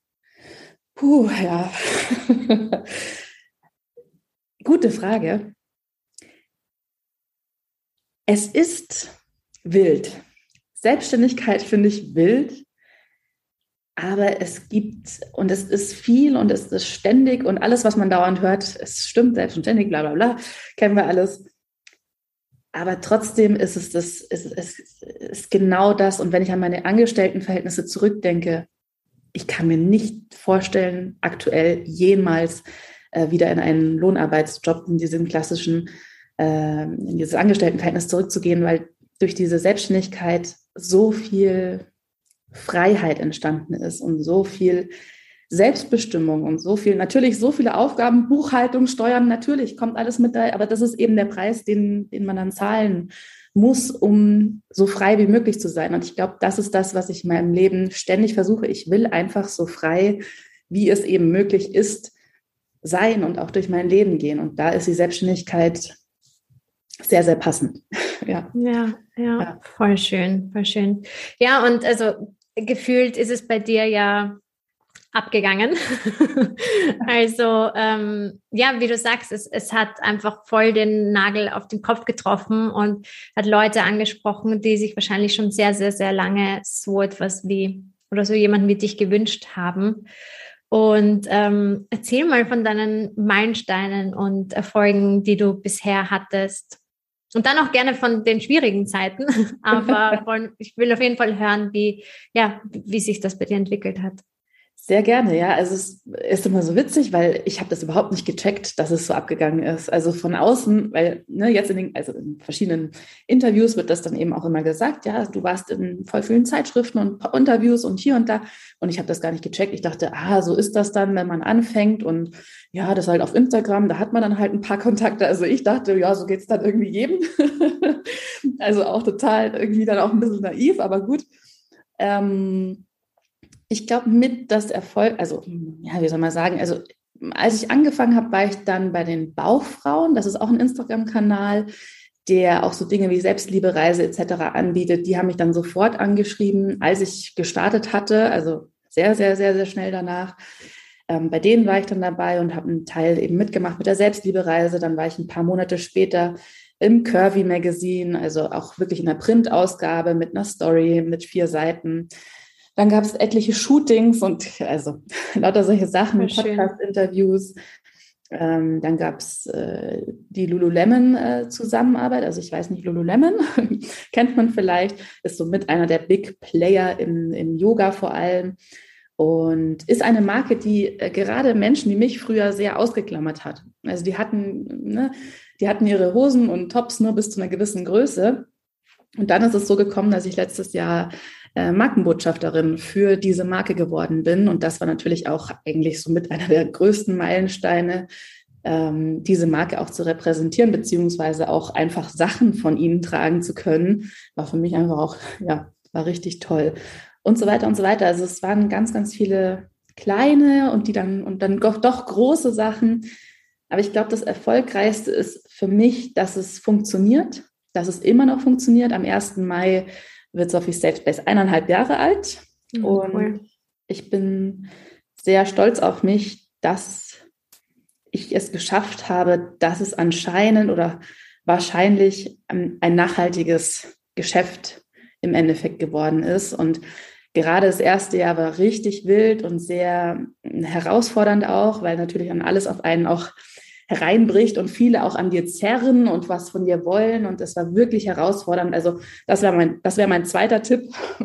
Puh, ja. Gute Frage. Es ist wild. Selbstständigkeit finde ich wild, aber es gibt und es ist viel und es ist ständig und alles, was man dauernd hört, es stimmt, selbstständig, bla bla bla, kennen wir alles. Aber trotzdem ist es das, ist, ist, ist genau das. Und wenn ich an meine Angestelltenverhältnisse zurückdenke, ich kann mir nicht vorstellen, aktuell jemals äh, wieder in einen Lohnarbeitsjob, in diesen klassischen, äh, in dieses Angestelltenverhältnis zurückzugehen, weil durch diese Selbstständigkeit so viel Freiheit entstanden ist und so viel Selbstbestimmung und so viel, natürlich so viele Aufgaben, Buchhaltung, Steuern, natürlich kommt alles mit da, aber das ist eben der Preis, den, den man dann zahlen muss, um so frei wie möglich zu sein. Und ich glaube, das ist das, was ich in meinem Leben ständig versuche. Ich will einfach so frei, wie es eben möglich ist, sein und auch durch mein Leben gehen. Und da ist die Selbstständigkeit sehr, sehr passend. ja. ja. Ja, ja, voll schön, voll schön. Ja, und also gefühlt ist es bei dir ja abgegangen. also ähm, ja, wie du sagst, es, es hat einfach voll den Nagel auf den Kopf getroffen und hat Leute angesprochen, die sich wahrscheinlich schon sehr, sehr, sehr lange so etwas wie oder so jemanden wie dich gewünscht haben. Und ähm, erzähl mal von deinen Meilensteinen und Erfolgen, die du bisher hattest. Und dann auch gerne von den schwierigen Zeiten. Aber ich will auf jeden Fall hören, wie, ja, wie sich das bei dir entwickelt hat. Sehr gerne, ja. Also es ist immer so witzig, weil ich habe das überhaupt nicht gecheckt, dass es so abgegangen ist. Also von außen, weil ne, jetzt in den, also in verschiedenen Interviews wird das dann eben auch immer gesagt, ja, du warst in voll vielen Zeitschriften und Interviews und hier und da. Und ich habe das gar nicht gecheckt. Ich dachte, ah, so ist das dann, wenn man anfängt und ja, das halt auf Instagram, da hat man dann halt ein paar Kontakte. Also ich dachte, ja, so geht's dann irgendwie jedem. Also auch total irgendwie dann auch ein bisschen naiv, aber gut. Ähm, ich glaube, mit das Erfolg, also ja, wie soll man sagen, also als ich angefangen habe, war ich dann bei den Bauchfrauen. Das ist auch ein Instagram-Kanal, der auch so Dinge wie Selbstliebereise etc. anbietet. Die haben mich dann sofort angeschrieben, als ich gestartet hatte, also sehr, sehr, sehr, sehr schnell danach. Ähm, bei denen war ich dann dabei und habe einen Teil eben mitgemacht mit der Selbstliebereise. Dann war ich ein paar Monate später im Curvy Magazine, also auch wirklich in der Printausgabe mit einer Story mit vier Seiten. Dann gab es etliche Shootings und also lauter solche Sachen, Podcast-Interviews. Ähm, dann gab es äh, die Lululemon-Zusammenarbeit. Äh, also ich weiß nicht, Lululemon kennt man vielleicht, ist so mit einer der Big Player im, im Yoga vor allem und ist eine Marke, die äh, gerade Menschen wie mich früher sehr ausgeklammert hat. Also die hatten, ne, die hatten ihre Hosen und Tops nur bis zu einer gewissen Größe. Und dann ist es so gekommen, dass ich letztes Jahr äh, Markenbotschafterin für diese Marke geworden bin. Und das war natürlich auch eigentlich so mit einer der größten Meilensteine, ähm, diese Marke auch zu repräsentieren, beziehungsweise auch einfach Sachen von ihnen tragen zu können, war für mich einfach auch, ja, war richtig toll. Und so weiter und so weiter. Also es waren ganz, ganz viele kleine und die dann und dann doch, doch große Sachen. Aber ich glaube, das Erfolgreichste ist für mich, dass es funktioniert, dass es immer noch funktioniert. Am 1. Mai wird Sophie Safe Space eineinhalb Jahre alt. Mhm, und cool. ich bin sehr stolz auf mich, dass ich es geschafft habe, dass es anscheinend oder wahrscheinlich ein nachhaltiges Geschäft im Endeffekt geworden ist. Und gerade das erste Jahr war richtig wild und sehr herausfordernd auch, weil natürlich an alles auf einen auch hereinbricht und viele auch an dir zerren und was von dir wollen. Und das war wirklich herausfordernd. Also das wäre mein, das wäre mein zweiter Tipp.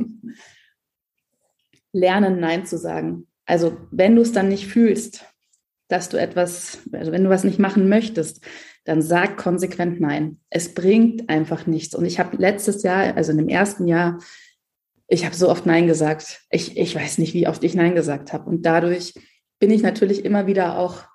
Lernen, Nein zu sagen. Also wenn du es dann nicht fühlst, dass du etwas, also wenn du was nicht machen möchtest, dann sag konsequent Nein. Es bringt einfach nichts. Und ich habe letztes Jahr, also in dem ersten Jahr, ich habe so oft Nein gesagt. Ich, ich weiß nicht, wie oft ich Nein gesagt habe. Und dadurch bin ich natürlich immer wieder auch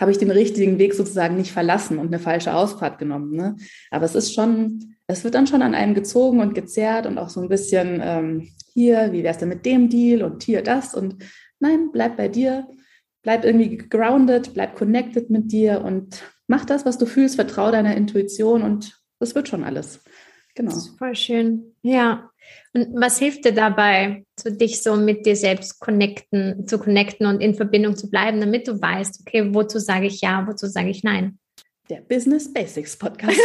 habe ich den richtigen Weg sozusagen nicht verlassen und eine falsche Ausfahrt genommen. Ne? Aber es ist schon, es wird dann schon an einem gezogen und gezerrt und auch so ein bisschen ähm, hier, wie wär's denn mit dem Deal und hier das und nein, bleib bei dir, bleib irgendwie grounded, bleib connected mit dir und mach das, was du fühlst, vertraue deiner Intuition und das wird schon alles. Genau. Voll schön. Ja. Und was hilft dir dabei, so dich so mit dir selbst connecten, zu connecten und in Verbindung zu bleiben, damit du weißt, okay, wozu sage ich ja, wozu sage ich nein? Der Business Basics Podcast.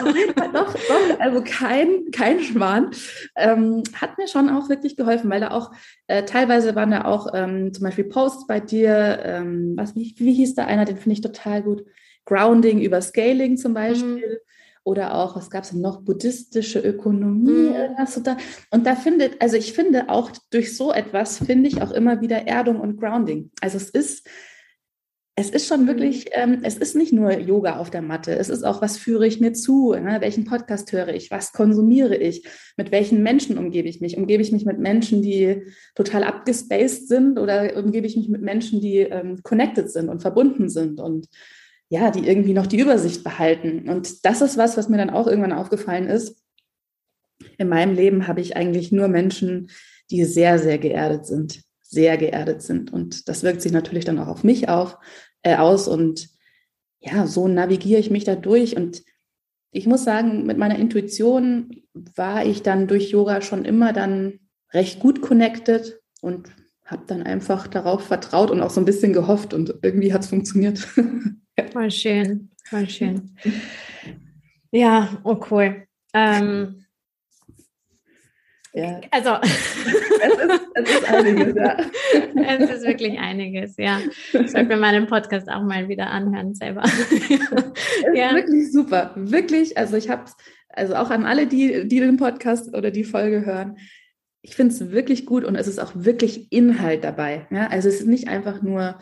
Auf jeden Fall doch, doch, also kein, kein Schwan. Ähm, hat mir schon auch wirklich geholfen, weil da auch äh, teilweise waren da auch ähm, zum Beispiel Posts bei dir, ähm, was, wie, wie hieß da einer, den finde ich total gut. Grounding über Scaling zum Beispiel. Mhm oder auch, was gab es noch, buddhistische Ökonomie, mhm. irgendwas und da. Und da findet, also ich finde auch durch so etwas finde ich auch immer wieder Erdung und Grounding. Also es ist, es ist schon wirklich, mhm. ähm, es ist nicht nur Yoga auf der Matte, es ist auch, was führe ich mir zu, ne? welchen Podcast höre ich, was konsumiere ich, mit welchen Menschen umgebe ich mich. Umgebe ich mich mit Menschen, die total abgespaced sind oder umgebe ich mich mit Menschen, die ähm, connected sind und verbunden sind und ja, die irgendwie noch die Übersicht behalten. Und das ist was, was mir dann auch irgendwann aufgefallen ist. In meinem Leben habe ich eigentlich nur Menschen, die sehr, sehr geerdet sind, sehr geerdet sind. Und das wirkt sich natürlich dann auch auf mich auf, äh, aus. Und ja, so navigiere ich mich da durch. Und ich muss sagen, mit meiner Intuition war ich dann durch Yoga schon immer dann recht gut connected und habe dann einfach darauf vertraut und auch so ein bisschen gehofft und irgendwie hat es funktioniert. Voll schön, voll schön. Ja, oh cool. Ähm, ja. Also, es ist, es ist einiges, ja. Es ist wirklich einiges, ja. Ich sollte mir meinen Podcast auch mal wieder anhören selber. Es ja. wirklich super. Wirklich, also ich habe also auch an alle, die, die den Podcast oder die Folge hören, ich finde es wirklich gut und es ist auch wirklich Inhalt dabei. Ja? Also es ist nicht einfach nur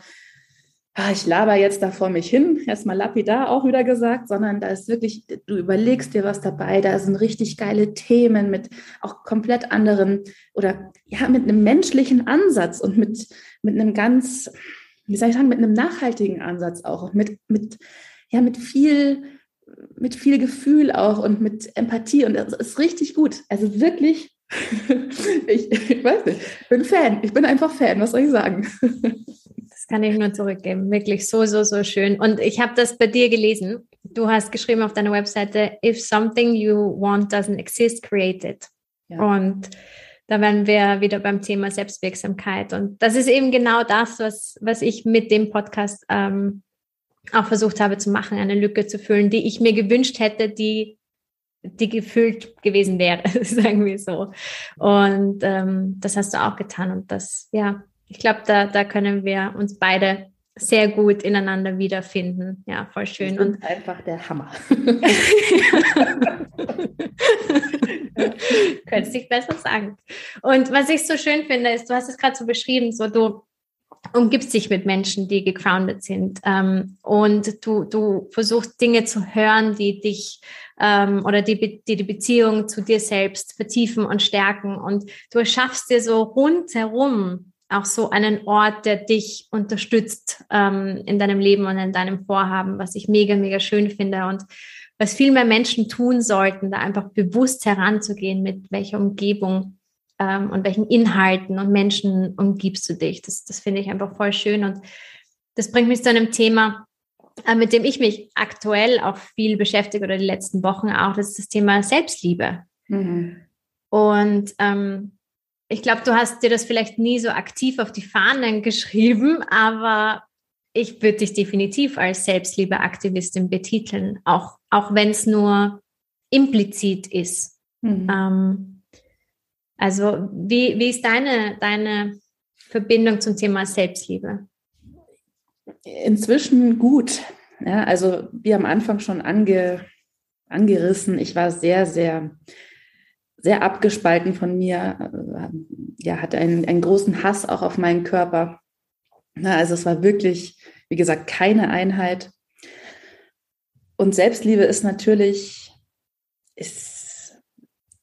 ah, ich laber jetzt da vor mich hin, erstmal lapidar auch wieder gesagt, sondern da ist wirklich, du überlegst dir was dabei, da sind richtig geile Themen mit auch komplett anderen oder ja, mit einem menschlichen Ansatz und mit, mit einem ganz, wie soll ich sagen, mit einem nachhaltigen Ansatz auch und mit, mit, ja, mit viel mit viel Gefühl auch und mit Empathie und das ist richtig gut. Also wirklich, ich, ich weiß nicht, ich bin Fan. Ich bin einfach Fan, was soll ich sagen? Das kann ich nur zurückgeben. Wirklich so, so, so schön. Und ich habe das bei dir gelesen. Du hast geschrieben auf deiner Webseite, if something you want doesn't exist, create it. Ja. Und da werden wir wieder beim Thema Selbstwirksamkeit. Und das ist eben genau das, was, was ich mit dem Podcast ähm, auch versucht habe zu machen, eine Lücke zu füllen, die ich mir gewünscht hätte, die, die gefüllt gewesen wäre, sagen wir so. Und ähm, das hast du auch getan. Und das, ja, ich glaube, da, da können wir uns beide sehr gut ineinander wiederfinden. Ja, voll schön. Und einfach der Hammer. Könntest dich besser sagen. Und was ich so schön finde, ist, du hast es gerade so beschrieben, so du umgibst dich mit Menschen, die gegroundet sind. Ähm, und du, du versuchst Dinge zu hören, die dich ähm, oder die, die die Beziehung zu dir selbst vertiefen und stärken. Und du erschaffst dir so rundherum auch so einen Ort, der dich unterstützt ähm, in deinem Leben und in deinem Vorhaben, was ich mega, mega schön finde und was viel mehr Menschen tun sollten, da einfach bewusst heranzugehen, mit welcher Umgebung ähm, und welchen Inhalten und Menschen umgibst du dich. Das, das finde ich einfach voll schön. Und das bringt mich zu einem Thema, äh, mit dem ich mich aktuell auch viel beschäftige oder die letzten Wochen auch, das ist das Thema Selbstliebe. Mhm. Und ähm, ich glaube, du hast dir das vielleicht nie so aktiv auf die Fahnen geschrieben, aber ich würde dich definitiv als Selbstliebeaktivistin betiteln, auch, auch wenn es nur implizit ist. Mhm. Ähm, also wie, wie ist deine, deine Verbindung zum Thema Selbstliebe? Inzwischen gut. Ja, also wie am Anfang schon ange, angerissen, ich war sehr, sehr, sehr abgespalten von mir, ja, hatte einen, einen großen Hass auch auf meinen Körper. Ja, also es war wirklich, wie gesagt, keine Einheit. Und Selbstliebe ist natürlich, ist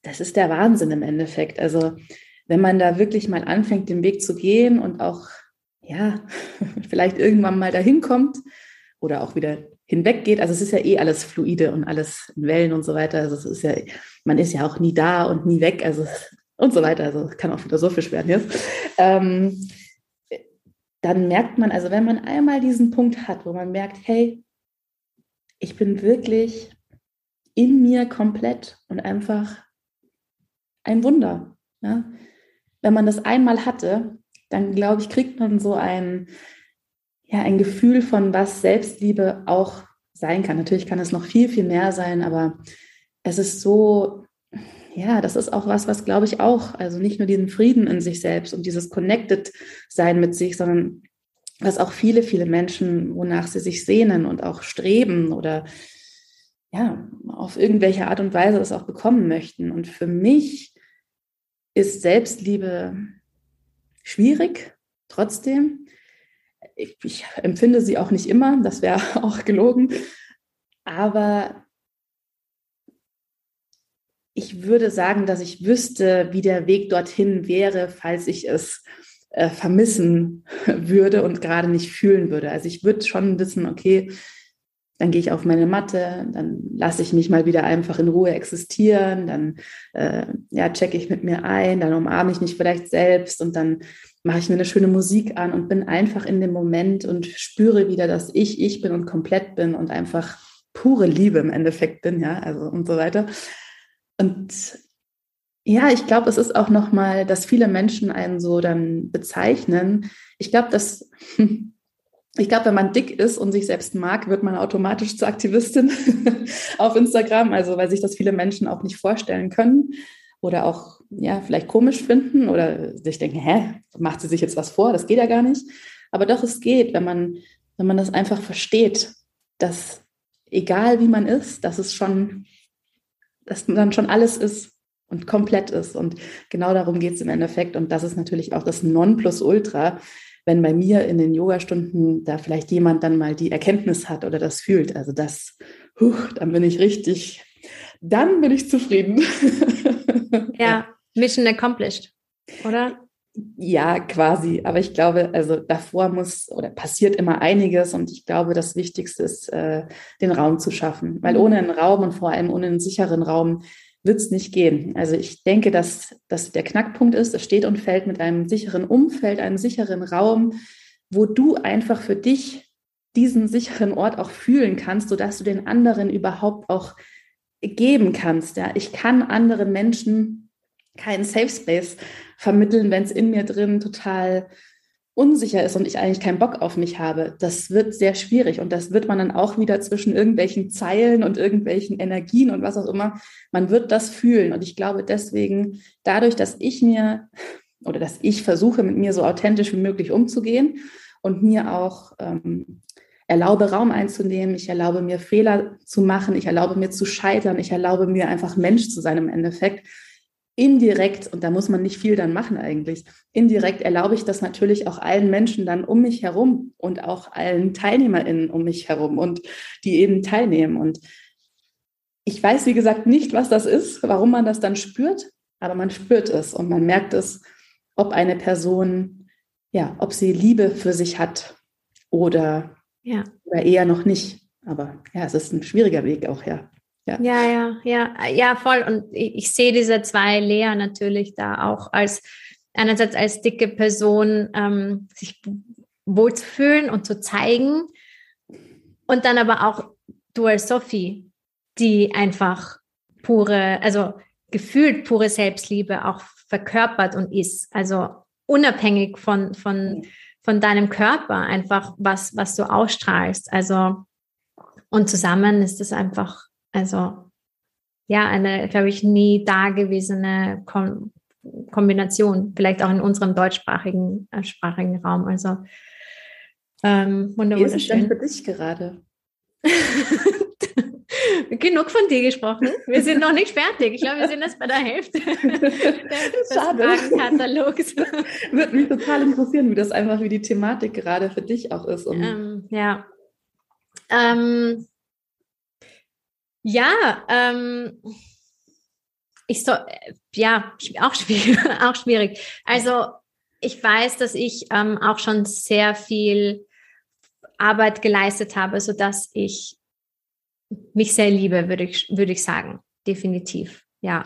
das ist der Wahnsinn im Endeffekt. Also wenn man da wirklich mal anfängt, den Weg zu gehen und auch, ja, vielleicht irgendwann mal dahin kommt oder auch wieder hinweggeht. Also es ist ja eh alles fluide und alles in Wellen und so weiter. Also es ist ja, man ist ja auch nie da und nie weg, also und so weiter. Also kann auch philosophisch werden jetzt. Ähm, dann merkt man, also wenn man einmal diesen Punkt hat, wo man merkt, hey, ich bin wirklich in mir komplett und einfach ein Wunder. Ja? Wenn man das einmal hatte, dann glaube ich, kriegt man so ein, ja, ein Gefühl von, was Selbstliebe auch sein kann. Natürlich kann es noch viel, viel mehr sein, aber es ist so, ja, das ist auch was, was glaube ich auch, also nicht nur diesen Frieden in sich selbst und dieses Connected sein mit sich, sondern was auch viele, viele Menschen, wonach sie sich sehnen und auch streben oder ja, auf irgendwelche Art und Weise das auch bekommen möchten. Und für mich ist Selbstliebe schwierig, trotzdem. Ich, ich empfinde sie auch nicht immer, das wäre auch gelogen. Aber ich würde sagen, dass ich wüsste, wie der Weg dorthin wäre, falls ich es äh, vermissen würde und gerade nicht fühlen würde. Also ich würde schon wissen, okay, dann gehe ich auf meine Matte, dann lasse ich mich mal wieder einfach in Ruhe existieren, dann äh, ja, checke ich mit mir ein, dann umarme ich mich vielleicht selbst und dann mache ich mir eine schöne Musik an und bin einfach in dem Moment und spüre wieder, dass ich ich bin und komplett bin und einfach pure Liebe im Endeffekt bin, ja, also und so weiter. Und ja, ich glaube, es ist auch nochmal, dass viele Menschen einen so dann bezeichnen. Ich glaube, dass ich glaube, wenn man dick ist und sich selbst mag, wird man automatisch zur Aktivistin auf Instagram, also weil sich das viele Menschen auch nicht vorstellen können oder auch ja, vielleicht komisch finden oder sich denken, hä, macht sie sich jetzt was vor? Das geht ja gar nicht. Aber doch, es geht, wenn man, wenn man das einfach versteht, dass egal wie man ist, dass es schon, dass dann schon alles ist und komplett ist. Und genau darum geht es im Endeffekt. Und das ist natürlich auch das Nonplusultra, wenn bei mir in den Yogastunden da vielleicht jemand dann mal die Erkenntnis hat oder das fühlt. Also das, huch, dann bin ich richtig, dann bin ich zufrieden. Ja, Mission accomplished, oder? Ja, quasi. Aber ich glaube, also davor muss oder passiert immer einiges und ich glaube, das Wichtigste ist, äh, den Raum zu schaffen. Weil mhm. ohne einen Raum und vor allem ohne einen sicheren Raum wird es nicht gehen. Also ich denke, dass das der Knackpunkt ist. Es steht und fällt mit einem sicheren Umfeld, einem sicheren Raum, wo du einfach für dich diesen sicheren Ort auch fühlen kannst, sodass du den anderen überhaupt auch geben kannst. Ja, ich kann anderen Menschen keinen Safe Space vermitteln, wenn es in mir drin total unsicher ist und ich eigentlich keinen Bock auf mich habe. Das wird sehr schwierig und das wird man dann auch wieder zwischen irgendwelchen Zeilen und irgendwelchen Energien und was auch immer. Man wird das fühlen und ich glaube deswegen, dadurch, dass ich mir oder dass ich versuche, mit mir so authentisch wie möglich umzugehen und mir auch ähm, erlaube, Raum einzunehmen, ich erlaube mir Fehler zu machen, ich erlaube mir zu scheitern, ich erlaube mir einfach Mensch zu sein im Endeffekt. Indirekt, und da muss man nicht viel dann machen eigentlich, indirekt erlaube ich das natürlich auch allen Menschen dann um mich herum und auch allen TeilnehmerInnen um mich herum und die eben teilnehmen. Und ich weiß, wie gesagt, nicht, was das ist, warum man das dann spürt, aber man spürt es und man merkt es, ob eine Person, ja, ob sie Liebe für sich hat oder ja. Oder eher noch nicht. Aber ja, es ist ein schwieriger Weg auch, ja. Ja, ja, ja, ja, ja voll. Und ich, ich sehe diese zwei Lea natürlich da auch als einerseits als dicke Person ähm, sich wohlzufühlen und zu zeigen. Und dann aber auch du als Sophie, die einfach pure, also gefühlt pure Selbstliebe auch verkörpert und ist. Also unabhängig von, von, von deinem Körper einfach, was, was du ausstrahlst. Also, und zusammen ist es einfach, also, ja, eine, glaube ich, nie dagewesene Kom Kombination, vielleicht auch in unserem deutschsprachigen äh, sprachigen Raum. Also, ähm, wunderschön. Wie ist es denn für dich gerade? Genug von dir gesprochen. Wir sind noch nicht fertig. Ich glaube, wir sind erst bei der Hälfte des Fragenkatalogs. Würde mich total interessieren, wie das einfach, wie die Thematik gerade für dich auch ist. Ähm, ja. Ähm, ja, ähm, ich so, ja, auch schwierig, auch schwierig. Also ich weiß, dass ich ähm, auch schon sehr viel Arbeit geleistet habe, so dass ich mich sehr liebe, würde ich, würde ich sagen. Definitiv, ja.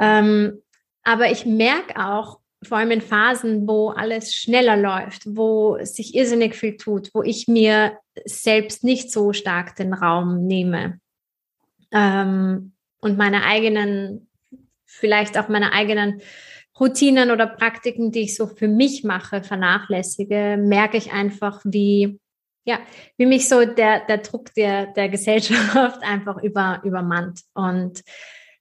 Ähm, aber ich merke auch, vor allem in Phasen, wo alles schneller läuft, wo sich irrsinnig viel tut, wo ich mir selbst nicht so stark den Raum nehme ähm, und meine eigenen, vielleicht auch meine eigenen Routinen oder Praktiken, die ich so für mich mache, vernachlässige, merke ich einfach, wie ja, wie mich so der, der Druck der, der Gesellschaft einfach über, übermannt. Und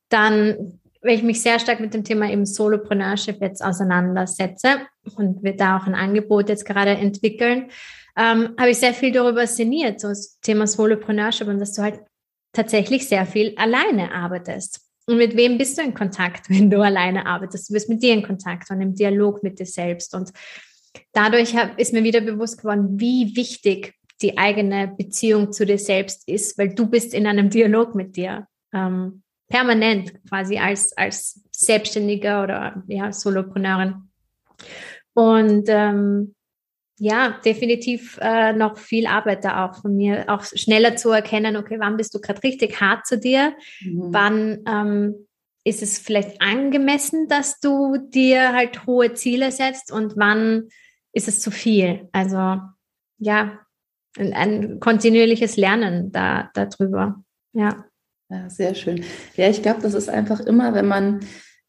dann, wenn ich mich sehr stark mit dem Thema eben Solopreneurship jetzt auseinandersetze und wir da auch ein Angebot jetzt gerade entwickeln, ähm, habe ich sehr viel darüber sinniert, so das Thema Solopreneurship und dass du halt tatsächlich sehr viel alleine arbeitest. Und mit wem bist du in Kontakt, wenn du alleine arbeitest? Du bist mit dir in Kontakt und im Dialog mit dir selbst. Und dadurch ist mir wieder bewusst geworden, wie wichtig die eigene Beziehung zu dir selbst ist, weil du bist in einem Dialog mit dir. Ähm, permanent quasi als, als Selbstständiger oder ja, Solopreneurin. Und ähm, ja, definitiv äh, noch viel Arbeit da auch von mir, auch schneller zu erkennen, okay, wann bist du gerade richtig hart zu dir, mhm. wann ähm, ist es vielleicht angemessen, dass du dir halt hohe Ziele setzt und wann ist es zu viel? Also ja, ein, ein kontinuierliches Lernen da darüber. Ja. ja. Sehr schön. Ja, ich glaube, das ist einfach immer, wenn man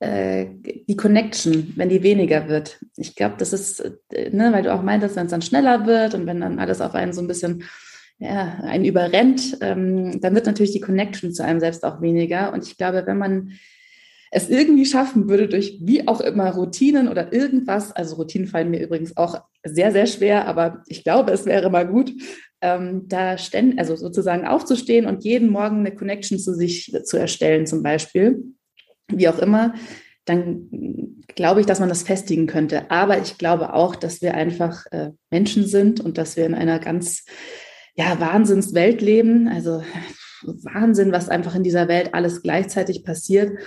die Connection, wenn die weniger wird. Ich glaube, das ist, äh, ne, weil du auch meintest, wenn es dann schneller wird und wenn dann alles auf einen so ein bisschen ja, einen überrennt, ähm, dann wird natürlich die Connection zu einem selbst auch weniger. Und ich glaube, wenn man es irgendwie schaffen würde, durch wie auch immer Routinen oder irgendwas, also Routinen fallen mir übrigens auch sehr, sehr schwer, aber ich glaube, es wäre mal gut, ähm, da ständig, also sozusagen aufzustehen und jeden Morgen eine Connection zu sich zu erstellen, zum Beispiel, wie auch immer, dann glaube ich, dass man das festigen könnte. Aber ich glaube auch, dass wir einfach äh, Menschen sind und dass wir in einer ganz ja, Wahnsinnswelt leben. Also Wahnsinn, was einfach in dieser Welt alles gleichzeitig passiert.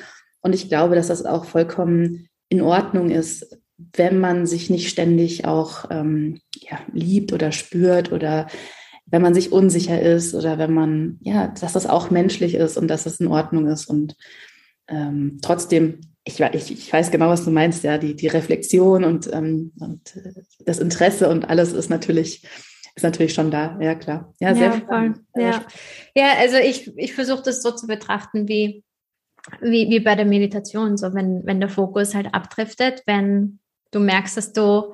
Und ich glaube, dass das auch vollkommen in Ordnung ist, wenn man sich nicht ständig auch ähm, ja, liebt oder spürt oder wenn man sich unsicher ist oder wenn man, ja, dass das auch menschlich ist und dass es in Ordnung ist und ähm, trotzdem, ich, ich, ich weiß genau, was du meinst, ja, die, die Reflexion und, ähm, und äh, das Interesse und alles ist natürlich, ist natürlich schon da, ja klar. Ja, sehr ja, voll. Ja. ja, also ich, ich versuche das so zu betrachten wie, wie, wie bei der Meditation, so wenn, wenn der Fokus halt abdriftet, wenn du merkst, dass du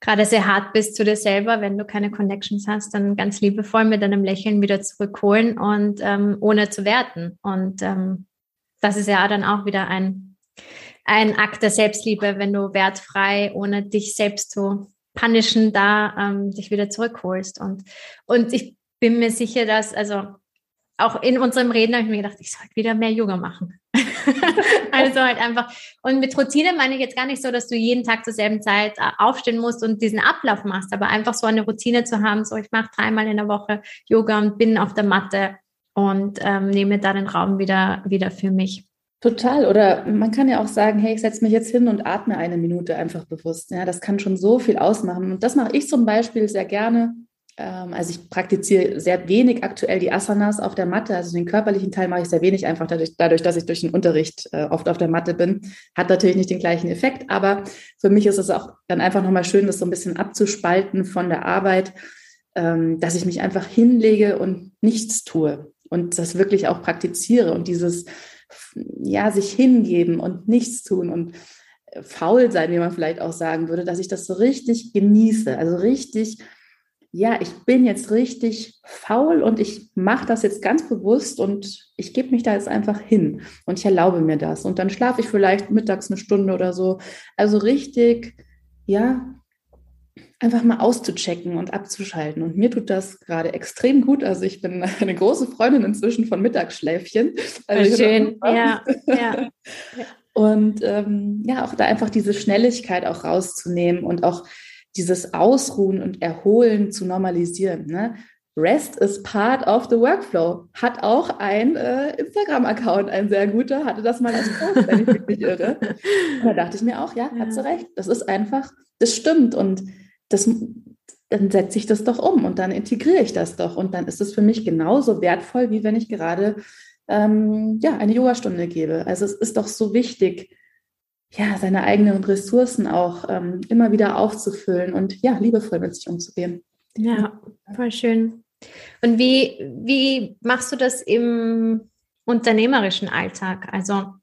gerade sehr hart bist zu dir selber, wenn du keine Connections hast, dann ganz liebevoll mit einem Lächeln wieder zurückholen und ähm, ohne zu werten. Und ähm, das ist ja dann auch wieder ein, ein Akt der Selbstliebe, wenn du wertfrei, ohne dich selbst zu punishen, da ähm, dich wieder zurückholst. Und, und ich bin mir sicher, dass, also auch in unserem Reden habe ich mir gedacht, ich sollte wieder mehr Yoga machen. also halt einfach. Und mit Routine meine ich jetzt gar nicht so, dass du jeden Tag zur selben Zeit äh, aufstehen musst und diesen Ablauf machst, aber einfach so eine Routine zu haben, so ich mache dreimal in der Woche Yoga und bin auf der Matte und ähm, nehme da den Raum wieder, wieder für mich. Total. Oder man kann ja auch sagen, hey, ich setze mich jetzt hin und atme eine Minute einfach bewusst. Ja, das kann schon so viel ausmachen. Und das mache ich zum Beispiel sehr gerne ähm, also ich praktiziere sehr wenig aktuell die Asanas auf der Matte. Also den körperlichen Teil mache ich sehr wenig, einfach dadurch, dadurch dass ich durch den Unterricht äh, oft auf der Matte bin. Hat natürlich nicht den gleichen Effekt, aber für mich ist es auch dann einfach nochmal schön, das so ein bisschen abzuspalten von der Arbeit, ähm, dass ich mich einfach hinlege und nichts tue und das wirklich auch praktiziere und dieses, ja, sich hingeben und nichts tun und faul sein, wie man vielleicht auch sagen würde, dass ich das so richtig genieße, also richtig ja, ich bin jetzt richtig faul und ich mache das jetzt ganz bewusst und ich gebe mich da jetzt einfach hin und ich erlaube mir das. Und dann schlafe ich vielleicht mittags eine Stunde oder so. Also richtig, ja, einfach mal auszuchecken und abzuschalten. Und mir tut das gerade extrem gut. Also ich bin eine große Freundin inzwischen von Mittagsschläfchen. Also Schön, ja, ja. Und ähm, ja, auch da einfach diese Schnelligkeit auch rauszunehmen und auch dieses Ausruhen und Erholen zu normalisieren. Ne? Rest is part of the workflow. Hat auch ein äh, Instagram-Account, ein sehr guter, hatte das mal als Post, wenn ich mich nicht irre. Und da dachte ich mir auch, ja, hat sie recht. Das ist einfach, das stimmt. Und das, dann setze ich das doch um und dann integriere ich das doch. Und dann ist es für mich genauso wertvoll, wie wenn ich gerade ähm, ja, eine Yogastunde gebe. Also es ist doch so wichtig, ja, seine eigenen Ressourcen auch ähm, immer wieder aufzufüllen und ja, liebevoll mit sich umzugehen. Ja, voll schön. Und wie, wie machst du das im unternehmerischen Alltag? Also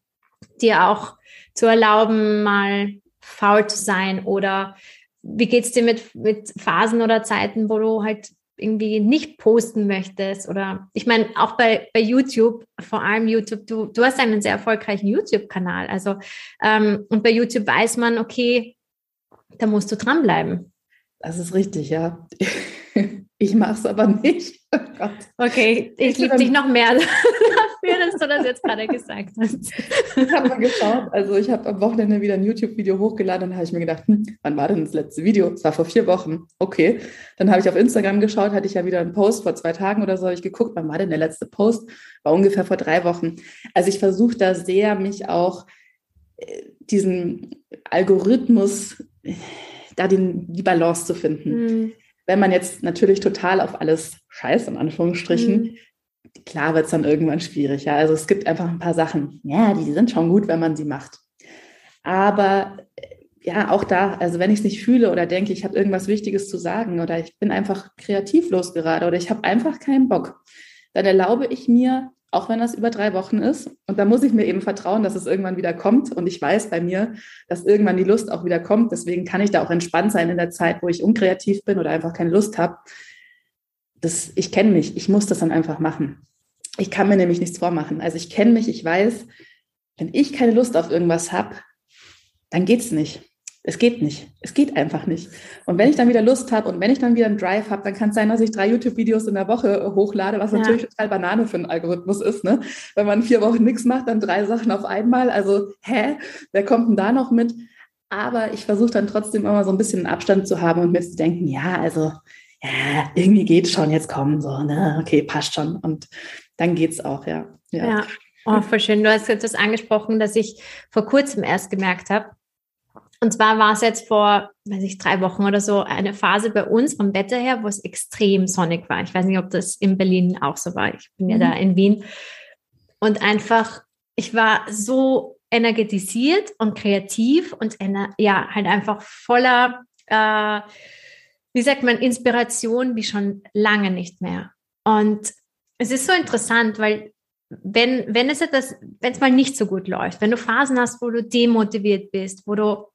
dir auch zu erlauben, mal faul zu sein oder wie geht es dir mit, mit Phasen oder Zeiten, wo du halt irgendwie nicht posten möchtest oder ich meine auch bei, bei YouTube, vor allem YouTube, du, du hast einen sehr erfolgreichen YouTube-Kanal, also ähm, und bei YouTube weiß man, okay, da musst du dranbleiben. Das ist richtig, ja. Ich mache es aber nicht. Oh okay, ich liebe dich noch mehr dafür, dass du das jetzt gerade gesagt hast. Ich habe mal geschaut, also ich habe am Wochenende wieder ein YouTube-Video hochgeladen und habe ich mir gedacht, hm, wann war denn das letzte Video? Es war vor vier Wochen. Okay. Dann habe ich auf Instagram geschaut, hatte ich ja wieder einen Post vor zwei Tagen oder so, habe ich geguckt, wann war denn der letzte Post? War ungefähr vor drei Wochen. Also ich versuche da sehr, mich auch äh, diesen Algorithmus, da den, die Balance zu finden. Mhm wenn man jetzt natürlich total auf alles scheißt, in Anführungsstrichen, mhm. klar wird es dann irgendwann schwierig. Ja? Also es gibt einfach ein paar Sachen, ja, die sind schon gut, wenn man sie macht. Aber äh, ja, auch da, also wenn ich es nicht fühle oder denke, ich habe irgendwas Wichtiges zu sagen oder ich bin einfach kreativlos gerade oder ich habe einfach keinen Bock, dann erlaube ich mir auch wenn das über drei Wochen ist. Und da muss ich mir eben vertrauen, dass es irgendwann wieder kommt. Und ich weiß bei mir, dass irgendwann die Lust auch wieder kommt. Deswegen kann ich da auch entspannt sein in der Zeit, wo ich unkreativ bin oder einfach keine Lust habe. Ich kenne mich, ich muss das dann einfach machen. Ich kann mir nämlich nichts vormachen. Also ich kenne mich, ich weiß, wenn ich keine Lust auf irgendwas habe, dann geht es nicht. Es geht nicht. Es geht einfach nicht. Und wenn ich dann wieder Lust habe und wenn ich dann wieder einen Drive habe, dann kann es sein, dass ich drei YouTube-Videos in der Woche hochlade, was ja. natürlich total Banane für einen Algorithmus ist. Ne? Wenn man vier Wochen nichts macht, dann drei Sachen auf einmal. Also, hä? Wer kommt denn da noch mit? Aber ich versuche dann trotzdem immer so ein bisschen Abstand zu haben und mir zu denken, ja, also, ja, irgendwie geht's schon, jetzt kommen so, ne? Okay, passt schon. Und dann geht's auch, ja. Ja. ja. Oh, voll schön. Du hast etwas angesprochen, dass ich vor kurzem erst gemerkt habe, Und zwar war es jetzt vor, weiß ich, drei Wochen oder so eine Phase bei uns vom Wetter her, wo es extrem sonnig war. Ich weiß nicht, ob das in Berlin auch so war. Ich bin ja da mhm. in Wien. Und einfach, ich war so energetisiert und kreativ und ja, halt einfach voller, äh, wie sagt man, Inspiration wie schon lange nicht mehr. Und es ist so interessant, weil wenn, wenn es etwas, wenn es mal nicht so gut läuft, wenn du Phasen hast, wo du demotiviert bist, wo du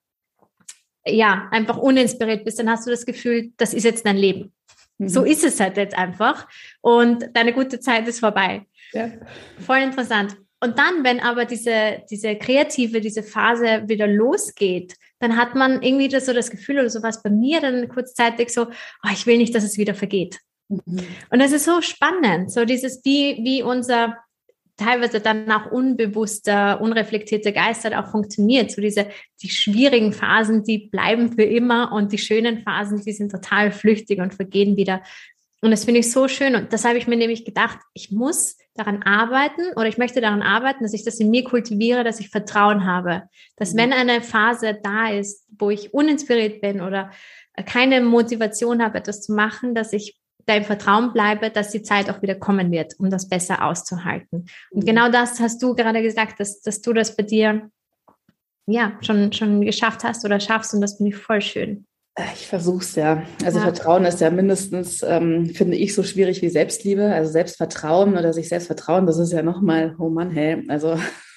ja einfach uninspiriert bist, dann hast du das Gefühl, das ist jetzt dein Leben. Mhm. So ist es halt jetzt einfach. Und deine gute Zeit ist vorbei. Ja. Voll interessant. Und dann, wenn aber diese, diese kreative, diese Phase wieder losgeht, dann hat man irgendwie das, so das Gefühl oder sowas bei mir dann kurzzeitig so, oh, ich will nicht, dass es wieder vergeht. Mhm. Und das ist so spannend, so dieses, wie, wie unser teilweise dann auch unbewusster, unreflektierte Geist halt auch funktioniert. So diese, die schwierigen Phasen, die bleiben für immer und die schönen Phasen, die sind total flüchtig und vergehen wieder. Und das finde ich so schön. Und das habe ich mir nämlich gedacht, ich muss daran arbeiten oder ich möchte daran arbeiten, dass ich das in mir kultiviere, dass ich Vertrauen habe. Dass mhm. wenn eine Phase da ist, wo ich uninspiriert bin oder keine Motivation habe, etwas zu machen, dass ich da im Vertrauen bleibe, dass die Zeit auch wieder kommen wird, um das besser auszuhalten. Und mhm. genau das hast du gerade gesagt, dass, dass du das bei dir ja schon, schon geschafft hast oder schaffst und das finde ich voll schön. Ich versuche es ja. Also ja. Vertrauen ist ja mindestens, ähm, finde ich, so schwierig wie Selbstliebe. Also Selbstvertrauen oder sich selbst vertrauen, das ist ja nochmal, oh Mann, hey, also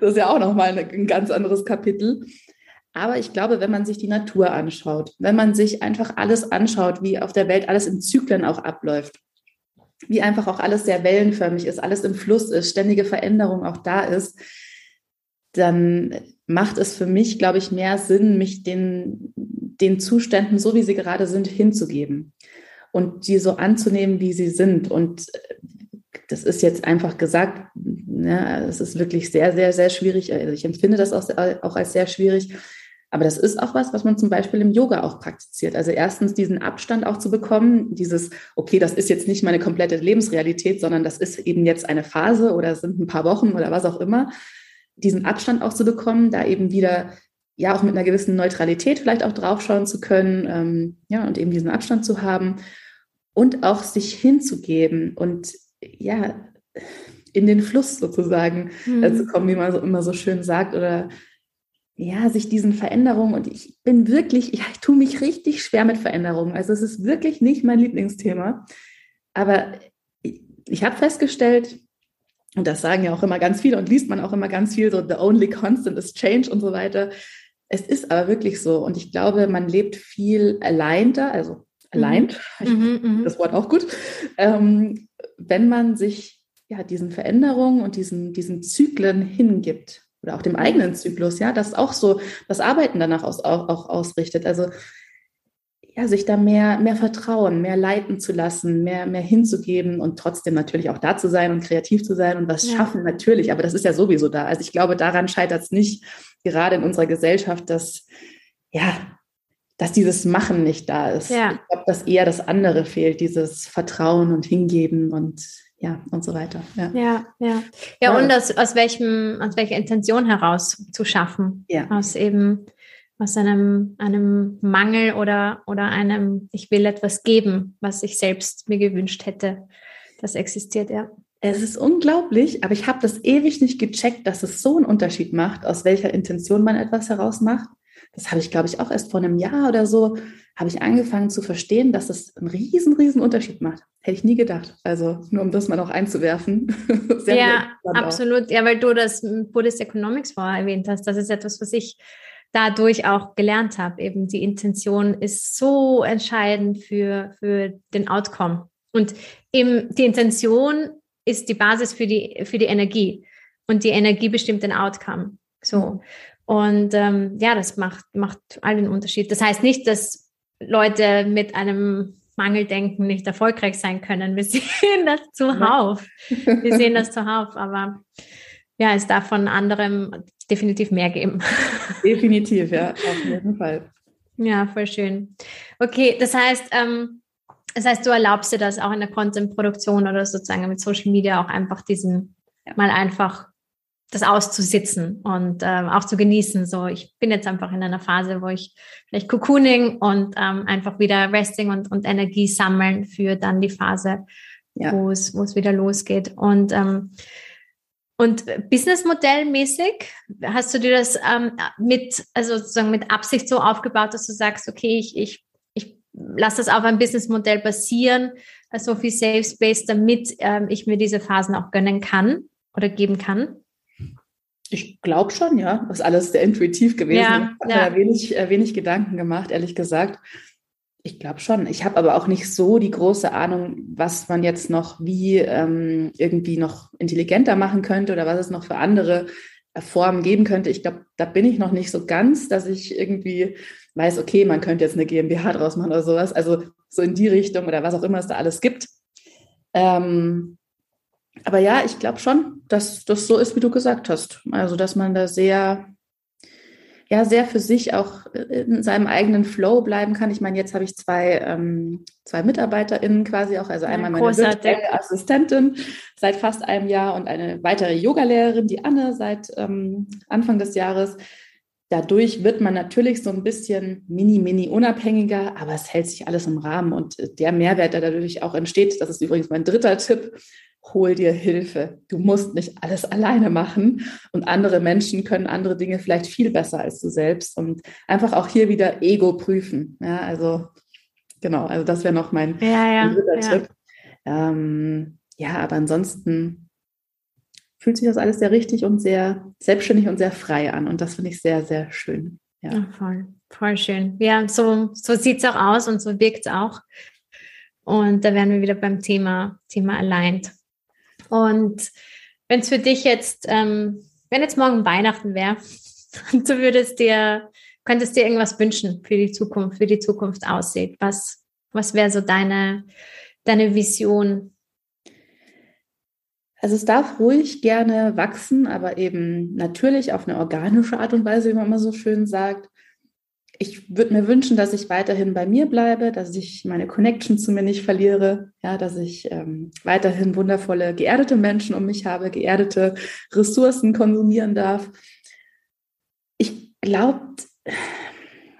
das ist ja auch nochmal ein ganz anderes Kapitel. Aber ich glaube, wenn man sich die Natur anschaut, wenn man sich einfach alles anschaut, wie auf der Welt alles in Zyklen auch abläuft, wie einfach auch alles sehr wellenförmig ist, alles im Fluss ist, ständige Veränderung auch da ist, dann macht es für mich, glaube ich, mehr Sinn, mich den, den Zuständen, so wie sie gerade sind, hinzugeben und die so anzunehmen, wie sie sind. Und das ist jetzt einfach gesagt, ne, es ist wirklich sehr, sehr, sehr schwierig. Also ich empfinde das auch, auch als sehr schwierig, aber das ist auch was, was man zum Beispiel im Yoga auch praktiziert. Also erstens diesen Abstand auch zu bekommen, dieses, okay, das ist jetzt nicht meine komplette Lebensrealität, sondern das ist eben jetzt eine Phase oder sind ein paar Wochen oder was auch immer. Diesen Abstand auch zu bekommen, da eben wieder ja auch mit einer gewissen Neutralität vielleicht auch draufschauen zu können, ähm, ja, und eben diesen Abstand zu haben und auch sich hinzugeben und ja, in den Fluss sozusagen mhm. äh, zu kommen, wie man so immer so schön sagt, oder ja, sich diesen Veränderungen und ich bin wirklich, ja, ich tue mich richtig schwer mit Veränderungen. Also es ist wirklich nicht mein Lieblingsthema. Aber ich, ich habe festgestellt, und das sagen ja auch immer ganz viele und liest man auch immer ganz viel, so the only constant is change und so weiter. Es ist aber wirklich so. Und ich glaube, man lebt viel allein da, also allein, mhm. mhm, mhm. das Wort auch gut, ähm, wenn man sich ja diesen Veränderungen und diesen, diesen Zyklen hingibt oder auch dem eigenen Zyklus, ja, das auch so das Arbeiten danach aus, auch, auch ausrichtet. Also ja, sich da mehr, mehr vertrauen, mehr leiten zu lassen, mehr, mehr hinzugeben und trotzdem natürlich auch da zu sein und kreativ zu sein und was ja. schaffen, natürlich. Aber das ist ja sowieso da. Also ich glaube, daran scheitert es nicht, gerade in unserer Gesellschaft, dass, ja, dass dieses Machen nicht da ist. Ja. Ich glaube, dass eher das andere fehlt, dieses Vertrauen und Hingeben und ja, und so weiter. Ja, ja, ja. ja und aus, aus, welchem, aus welcher Intention heraus zu schaffen. Ja. Aus eben, aus einem, einem Mangel oder, oder einem, ich will etwas geben, was ich selbst mir gewünscht hätte. Das existiert, ja. Es ist unglaublich, aber ich habe das ewig nicht gecheckt, dass es so einen Unterschied macht, aus welcher Intention man etwas heraus macht. Das habe ich, glaube ich, auch erst vor einem Jahr oder so habe ich angefangen zu verstehen, dass es einen riesen, riesen Unterschied macht. Hätte ich nie gedacht. Also nur um das mal noch einzuwerfen. ja, absolut. Auch. Ja, weil du das Buddhist Economics vorher erwähnt hast. Das ist etwas, was ich dadurch auch gelernt habe. Eben die Intention ist so entscheidend für, für den Outcome. Und eben die Intention ist die Basis für die, für die Energie. Und die Energie bestimmt den Outcome. So. Und ähm, ja, das macht, macht all den Unterschied. Das heißt nicht, dass Leute mit einem Mangeldenken nicht erfolgreich sein können. Wir sehen das zuhauf. Wir sehen das zuhauf, aber ja, es darf von anderem definitiv mehr geben. Definitiv, ja, auf jeden Fall. Ja, voll schön. Okay, das heißt, ähm, das heißt, du erlaubst dir das auch in der Content-Produktion oder sozusagen mit Social Media auch einfach diesen ja. mal einfach das auszusitzen und ähm, auch zu genießen. So, ich bin jetzt einfach in einer Phase, wo ich vielleicht Cocooning und ähm, einfach wieder Resting und, und Energie sammeln für dann die Phase, ja. wo es wo es wieder losgeht. Und ähm, und Businessmodellmäßig hast du dir das ähm, mit, also sozusagen mit Absicht so aufgebaut, dass du sagst, okay, ich, ich, ich lasse das auf ein Businessmodell basieren, so viel Safe Space, damit ähm, ich mir diese Phasen auch gönnen kann oder geben kann? Ich glaube schon, ja. Das ist alles sehr intuitiv gewesen. Ja, ich habe ja. wenig, äh, wenig Gedanken gemacht, ehrlich gesagt. Ich glaube schon. Ich habe aber auch nicht so die große Ahnung, was man jetzt noch wie ähm, irgendwie noch intelligenter machen könnte oder was es noch für andere äh, Formen geben könnte. Ich glaube, da bin ich noch nicht so ganz, dass ich irgendwie weiß, okay, man könnte jetzt eine GmbH draus machen oder sowas. Also so in die Richtung oder was auch immer es da alles gibt. Ähm, aber ja, ich glaube schon, dass das so ist, wie du gesagt hast. Also, dass man da sehr ja sehr für sich auch äh, in seinem eigenen Flow bleiben kann. Ich meine, jetzt habe ich zwei, ähm, zwei MitarbeiterInnen quasi auch, also einmal meine virtuelle Assistentin seit fast einem Jahr und eine weitere Yogalehrerin, die Anne, seit ähm, Anfang des Jahres. Dadurch wird man natürlich so ein bisschen mini, mini unabhängiger, aber es hält sich alles im Rahmen und äh, der Mehrwert, der dadurch auch entsteht, das ist übrigens mein dritter Tipp, hol dir Hilfe. Du musst nicht alles alleine machen und andere Menschen können andere Dinge vielleicht viel besser als du selbst und einfach auch hier wieder Ego prüfen. Ja, also genau, also das wäre noch mein, ja, ja, dritter ja. Tipp. Ähm, ja, aber ansonsten fühlt sich das alles sehr richtig und sehr selbstständig und sehr frei an und das finde ich sehr, sehr schön. Ja, voll, voll schön. Ja, so, so sieht es auch aus und so wirkt es auch. Und da wären wir wieder beim Thema, Thema aligned. Und wenn es für dich jetzt, ähm, wenn jetzt morgen Weihnachten wäre du würdest dir, könntest dir irgendwas wünschen für die Zukunft, wie die Zukunft aussieht, was, was wäre so deine, deine Vision? Also es darf ruhig gerne wachsen, aber eben natürlich auf eine organische Art und Weise, wie man immer so schön sagt ich würde mir wünschen, dass ich weiterhin bei mir bleibe, dass ich meine Connection zu mir nicht verliere, ja, dass ich ähm, weiterhin wundervolle, geerdete Menschen um mich habe, geerdete Ressourcen konsumieren darf. Ich glaube,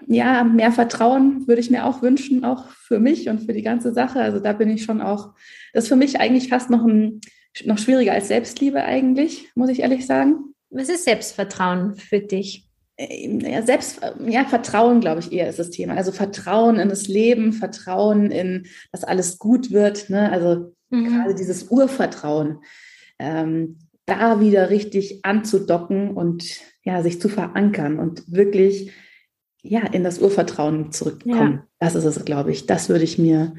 ja, mehr Vertrauen würde ich mir auch wünschen, auch für mich und für die ganze Sache. Also da bin ich schon auch, das ist für mich eigentlich fast noch, ein, noch schwieriger als Selbstliebe eigentlich, muss ich ehrlich sagen. Was ist Selbstvertrauen für dich? Äh, ja, selbst, ja, Vertrauen, glaube ich, eher ist das Thema. Also Vertrauen in das Leben, Vertrauen in, dass alles gut wird. Ne? Also mhm. gerade dieses Urvertrauen, ähm, da wieder richtig anzudocken und ja, sich zu verankern und wirklich ja, in das Urvertrauen zurückkommen. Ja. Das ist es, glaube ich. Das würde ich mir,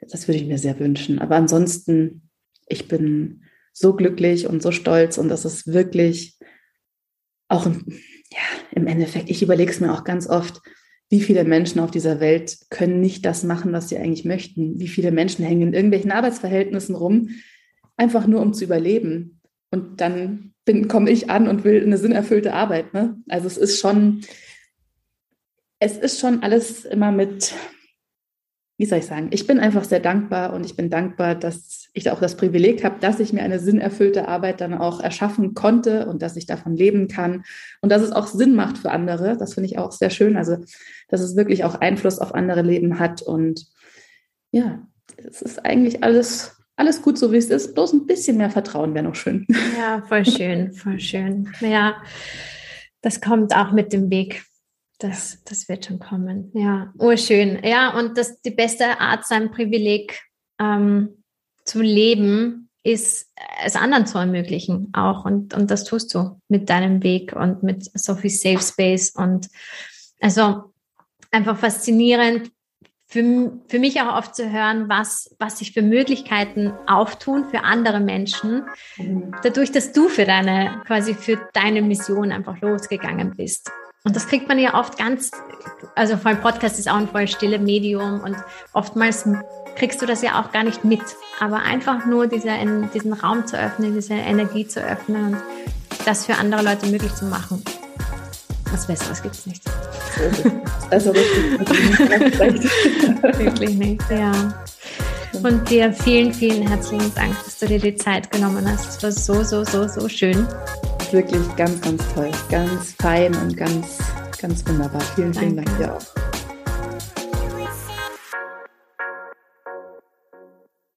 das würde ich mir sehr wünschen. Aber ansonsten, ich bin so glücklich und so stolz und das ist wirklich auch ein ja, im Endeffekt, ich überlege es mir auch ganz oft, wie viele Menschen auf dieser Welt können nicht das machen, was sie eigentlich möchten? Wie viele Menschen hängen in irgendwelchen Arbeitsverhältnissen rum, einfach nur um zu überleben? Und dann komme ich an und will eine sinnerfüllte Arbeit. Ne? Also es ist schon, es ist schon alles immer mit, wie soll ich sagen, ich bin einfach sehr dankbar und ich bin dankbar, dass ich auch das Privileg habe, dass ich mir eine sinnerfüllte Arbeit dann auch erschaffen konnte und dass ich davon leben kann und dass es auch Sinn macht für andere. Das finde ich auch sehr schön. Also, dass es wirklich auch Einfluss auf andere Leben hat und ja, es ist eigentlich alles, alles gut, so wie es ist. Bloß ein bisschen mehr Vertrauen wäre noch schön. Ja, voll schön, voll schön. Ja, das kommt auch mit dem Weg. Das, das wird schon kommen. Ja, urschön. Ja, und das die beste Art, sein Privileg ähm, zu leben, ist es anderen zu ermöglichen auch. Und, und das tust du mit deinem Weg und mit so viel Safe Space. Und also einfach faszinierend für, für mich auch oft zu hören, was, was sich für Möglichkeiten auftun für andere Menschen, mhm. dadurch, dass du für deine, quasi für deine Mission einfach losgegangen bist. Und das kriegt man ja oft ganz, also vor allem Podcast ist auch ein voll stille Medium und oftmals kriegst du das ja auch gar nicht mit. Aber einfach nur diese, diesen Raum zu öffnen, diese Energie zu öffnen und das für andere Leute möglich zu machen. Was Besseres gibt es nicht. Also Wirklich nicht, ja. Und dir vielen, vielen herzlichen Dank, dass du dir die Zeit genommen hast. Es war so, so, so, so schön. Ist wirklich ganz, ganz toll. Ganz fein und ganz, ganz wunderbar. Vielen, vielen Dank dir auch.